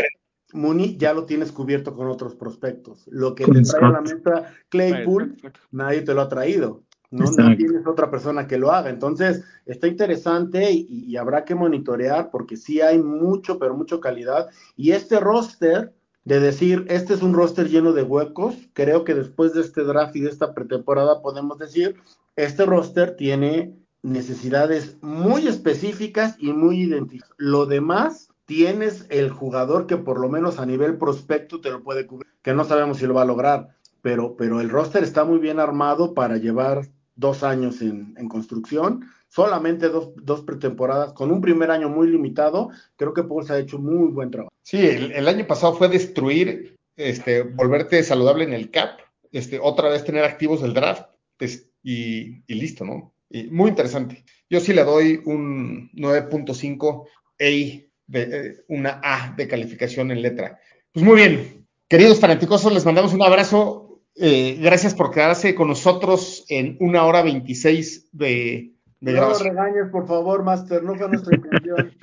Mooney ya lo tienes cubierto con otros prospectos. Lo que te trae a la mesa Claypool, nadie te lo ha traído. No, no, tienes otra persona que lo haga. Entonces, está interesante y, y, habrá que monitorear porque sí hay mucho, pero mucho calidad. Y este roster, de decir, este es un roster lleno de huecos, creo que después de este draft y de esta pretemporada podemos decir, este roster tiene necesidades muy específicas y muy identificadas. Lo demás, tienes el jugador que por lo menos a nivel prospecto te lo puede cubrir, que no sabemos si lo va a lograr, pero, pero el roster está muy bien armado para llevar dos años en, en construcción, solamente dos, dos, pretemporadas, con un primer año muy limitado, creo que Paul se ha hecho muy buen trabajo. Sí, el, el año pasado fue destruir, este, volverte saludable en el cap, este, otra vez tener activos el draft, pues, y, y, listo, ¿no? Y muy interesante. Yo sí le doy un 9.5 A, de, eh, una A de calificación en letra. Pues muy bien, queridos fanáticos, les mandamos un abrazo. Eh, gracias por quedarse con nosotros en una hora 26 de, de no regañes, por favor, Master, no fue nuestra intención.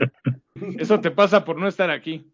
Eso te pasa por no estar aquí.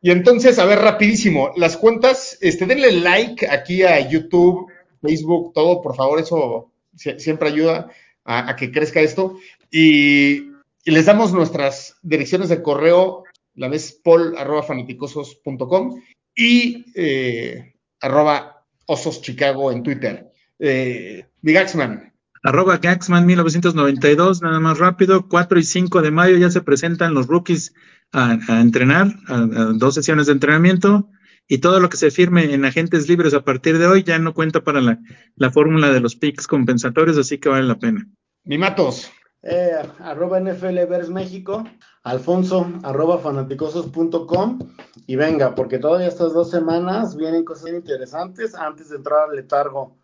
Y entonces, a ver, rapidísimo, las cuentas, este, denle like aquí a YouTube, Facebook, todo, por favor, eso siempre ayuda a, a que crezca esto. Y, y, les damos nuestras direcciones de correo, la vez pol arroba fanaticosos.com y eh, arroba osos Chicago en Twitter. Eh, Gaxman. Arroba Gaxman 1992, nada más rápido, 4 y 5 de mayo ya se presentan los rookies a, a entrenar, a, a, dos sesiones de entrenamiento y todo lo que se firme en agentes libres a partir de hoy ya no cuenta para la, la fórmula de los picks compensatorios, así que vale la pena. Mi Matos. Eh, arroba NFL Vers México, Alfonso, arroba fanaticosos.com y venga, porque todavía estas dos semanas vienen cosas interesantes antes de entrar al letargo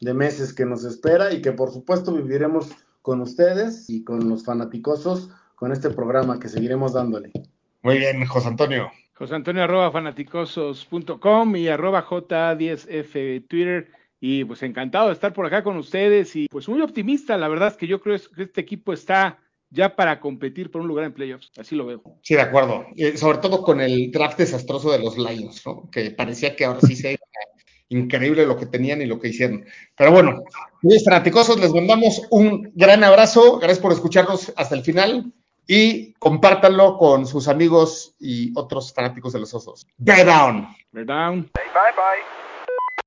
de meses que nos espera y que por supuesto viviremos con ustedes y con los fanaticosos con este programa que seguiremos dándole. Muy bien, José Antonio. José Antonio arroba fanaticosos.com y arroba J10F Twitter. Y pues encantado de estar por acá con ustedes y pues muy optimista. La verdad es que yo creo que este equipo está ya para competir por un lugar en playoffs. Así lo veo. Sí, de acuerdo. Eh, sobre todo con el draft desastroso de los Lions, ¿no? Que parecía que ahora sí se iba increíble lo que tenían y lo que hicieron. Pero bueno, mis fanaticosos, les mandamos un gran abrazo. Gracias por escucharnos hasta el final y compártanlo con sus amigos y otros fanáticos de los osos. Bear down. Bear down. Bye bye.